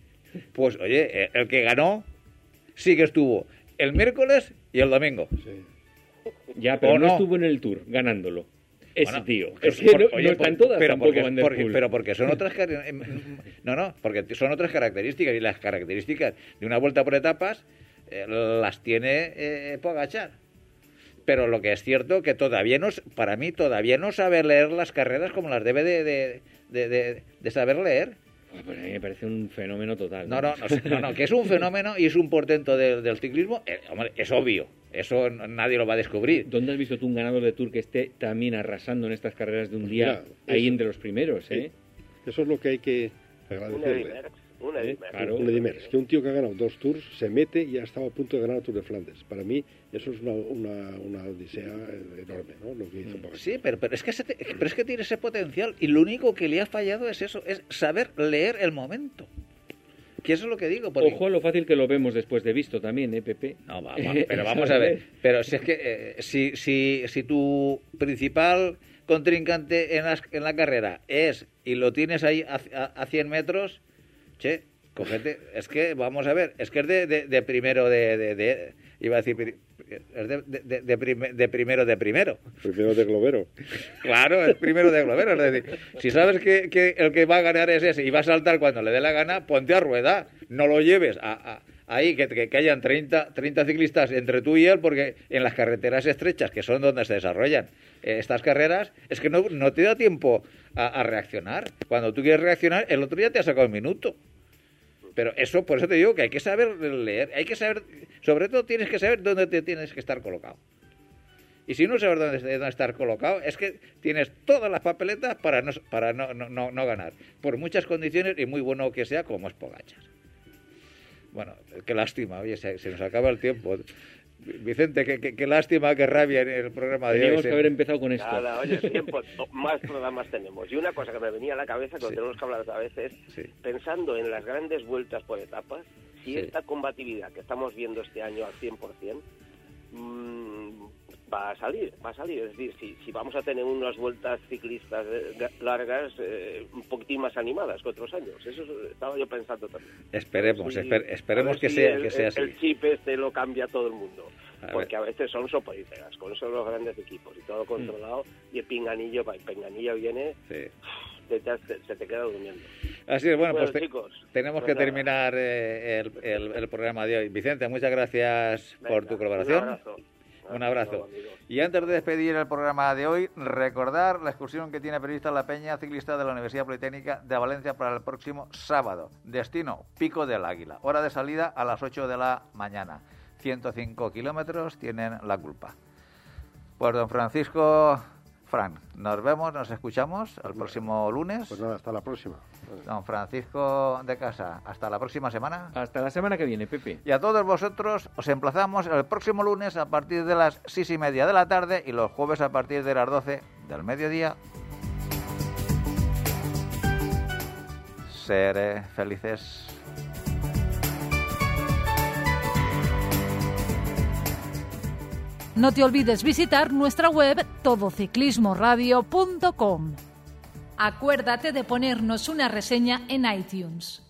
Pues oye, el que ganó sí que estuvo el miércoles y el domingo. Sí. Ya, pero ¿O no, no? estuvo en el Tour ganándolo. Ese tío. Es que no, oye, no están todas pero tampoco porque, Van der porque- Poel. pero porque son otras car- em, no no porque son otras características y las características de una vuelta por etapas eh, las tiene eh, Pogacar pero lo que es cierto que todavía no para mí todavía no sabe leer las carreras como las debe de, de, de- saber leer pues a mí me parece un fenómeno total. no, no, no, no, no, que es un fenómeno y es un portento del- del ciclismo, eh, hombre, es obvio, eso nadie lo va a descubrir. ¿Dónde has visto tú un ganador de Tour que esté también arrasando en estas carreras de un día Pues mira, ahí eso- entre los primeros? ¿eh? Eso es lo que hay que agradecerle. Eddy Merckx, un Eddy Eh, claro. Un Eddy Merckx, que un tío que ha ganado dos tours se mete y ha estado a punto de ganar el Tour de Flandes. Para mí eso es una, una, una odisea eh, enorme, ¿no? Lo que hizo Pogacar. Sí, pero, pero, es que ese te- pero es que tiene ese potencial y lo único que le ha fallado es eso, es saber leer el momento. Que eso es lo que digo. porque- Ojo a lo fácil que lo vemos después de visto también, ¿eh, Pepe? No, va- va- pero vamos a ver. Pero si es que eh, si, si, si tu principal contrincante en, las- en la carrera es y lo tienes ahí a, a, a 100 metros, che, Es que, vamos a ver, es que es de, de, de primero de, Iba a decir. Es de, de, de- de prime- de primero de primero. Primero de Globero. Claro, es primero de globero. Es decir, si sabes que, que el que va a ganar es ese y va a saltar cuando le dé la gana, ponte a rueda. No lo lleves a, a- ahí, que, que, que hayan 30, 30 ciclistas entre tú y él, porque en las carreteras estrechas, que son donde se desarrollan eh, estas carreras, es que no, no te da tiempo a, a reaccionar. Cuando tú quieres reaccionar, el otro día te ha sacado un minuto. Pero eso, por eso te digo que hay que saber leer, hay que saber, sobre todo tienes que saber dónde te tienes que estar colocado. Y si no sabes dónde, dónde estar colocado, es que tienes todas las papeletas para no, para no, no, no, ganar. Por muchas condiciones y muy bueno que sea, como es Pogachar. Bueno, qué lástima, oye, se nos acaba el tiempo. Vicente, qué, qué- qué lástima, qué rabia en el programa de hoy. Teníamos Se- que haber empezado con esto. Nada, oye, tiempo, más programas tenemos. Y una cosa que me venía a la cabeza, que lo Sí. tenemos que hablar a veces, Sí. pensando en las grandes vueltas por etapas, si Sí. esta combatividad que estamos viendo este año al 100% mm, va a salir, va a salir. Es decir, si, si vamos a tener unas vueltas ciclistas eh, ga- largas, eh, un poquitín más animadas que otros años. Eso es- estaba yo pensando también. Esperemos, Sí, esper- esperemos que si sea, el, que sea así. el chip este lo cambia todo el mundo. A Porque ver. a veces son soporíferas, con eso los grandes equipos y todo controlado. Y el pinganillo, va, el pinganillo viene, Sí. te- te- se te queda durmiendo. Así es, bueno, Bueno, pues te- chicos, tenemos pues que nada. terminar eh, el, el- el programa de hoy. Vicente, muchas gracias por tu colaboración. Un abrazo. Un abrazo. Y antes de despedir el programa de hoy, recordar la excursión que tiene prevista la Peña Ciclista de la Universidad Politécnica de Valencia para el próximo sábado. Destino, Pico del Águila. Hora de salida a las 8 de la mañana. 105 kilómetros tienen la culpa. Pues don Francisco, Fran, nos vemos, nos escuchamos el próximo lunes. Pues nada, hasta la próxima. Don Francisco de Casa, hasta la próxima semana. Hasta la semana que viene, Pepe. Y a todos vosotros os emplazamos el próximo lunes a partir de las seis y media de la tarde y los jueves a partir de las 12 del mediodía. Seré felices. No te olvides visitar nuestra web todociclismoradio.com. Acuérdate de ponernos una reseña en iTunes.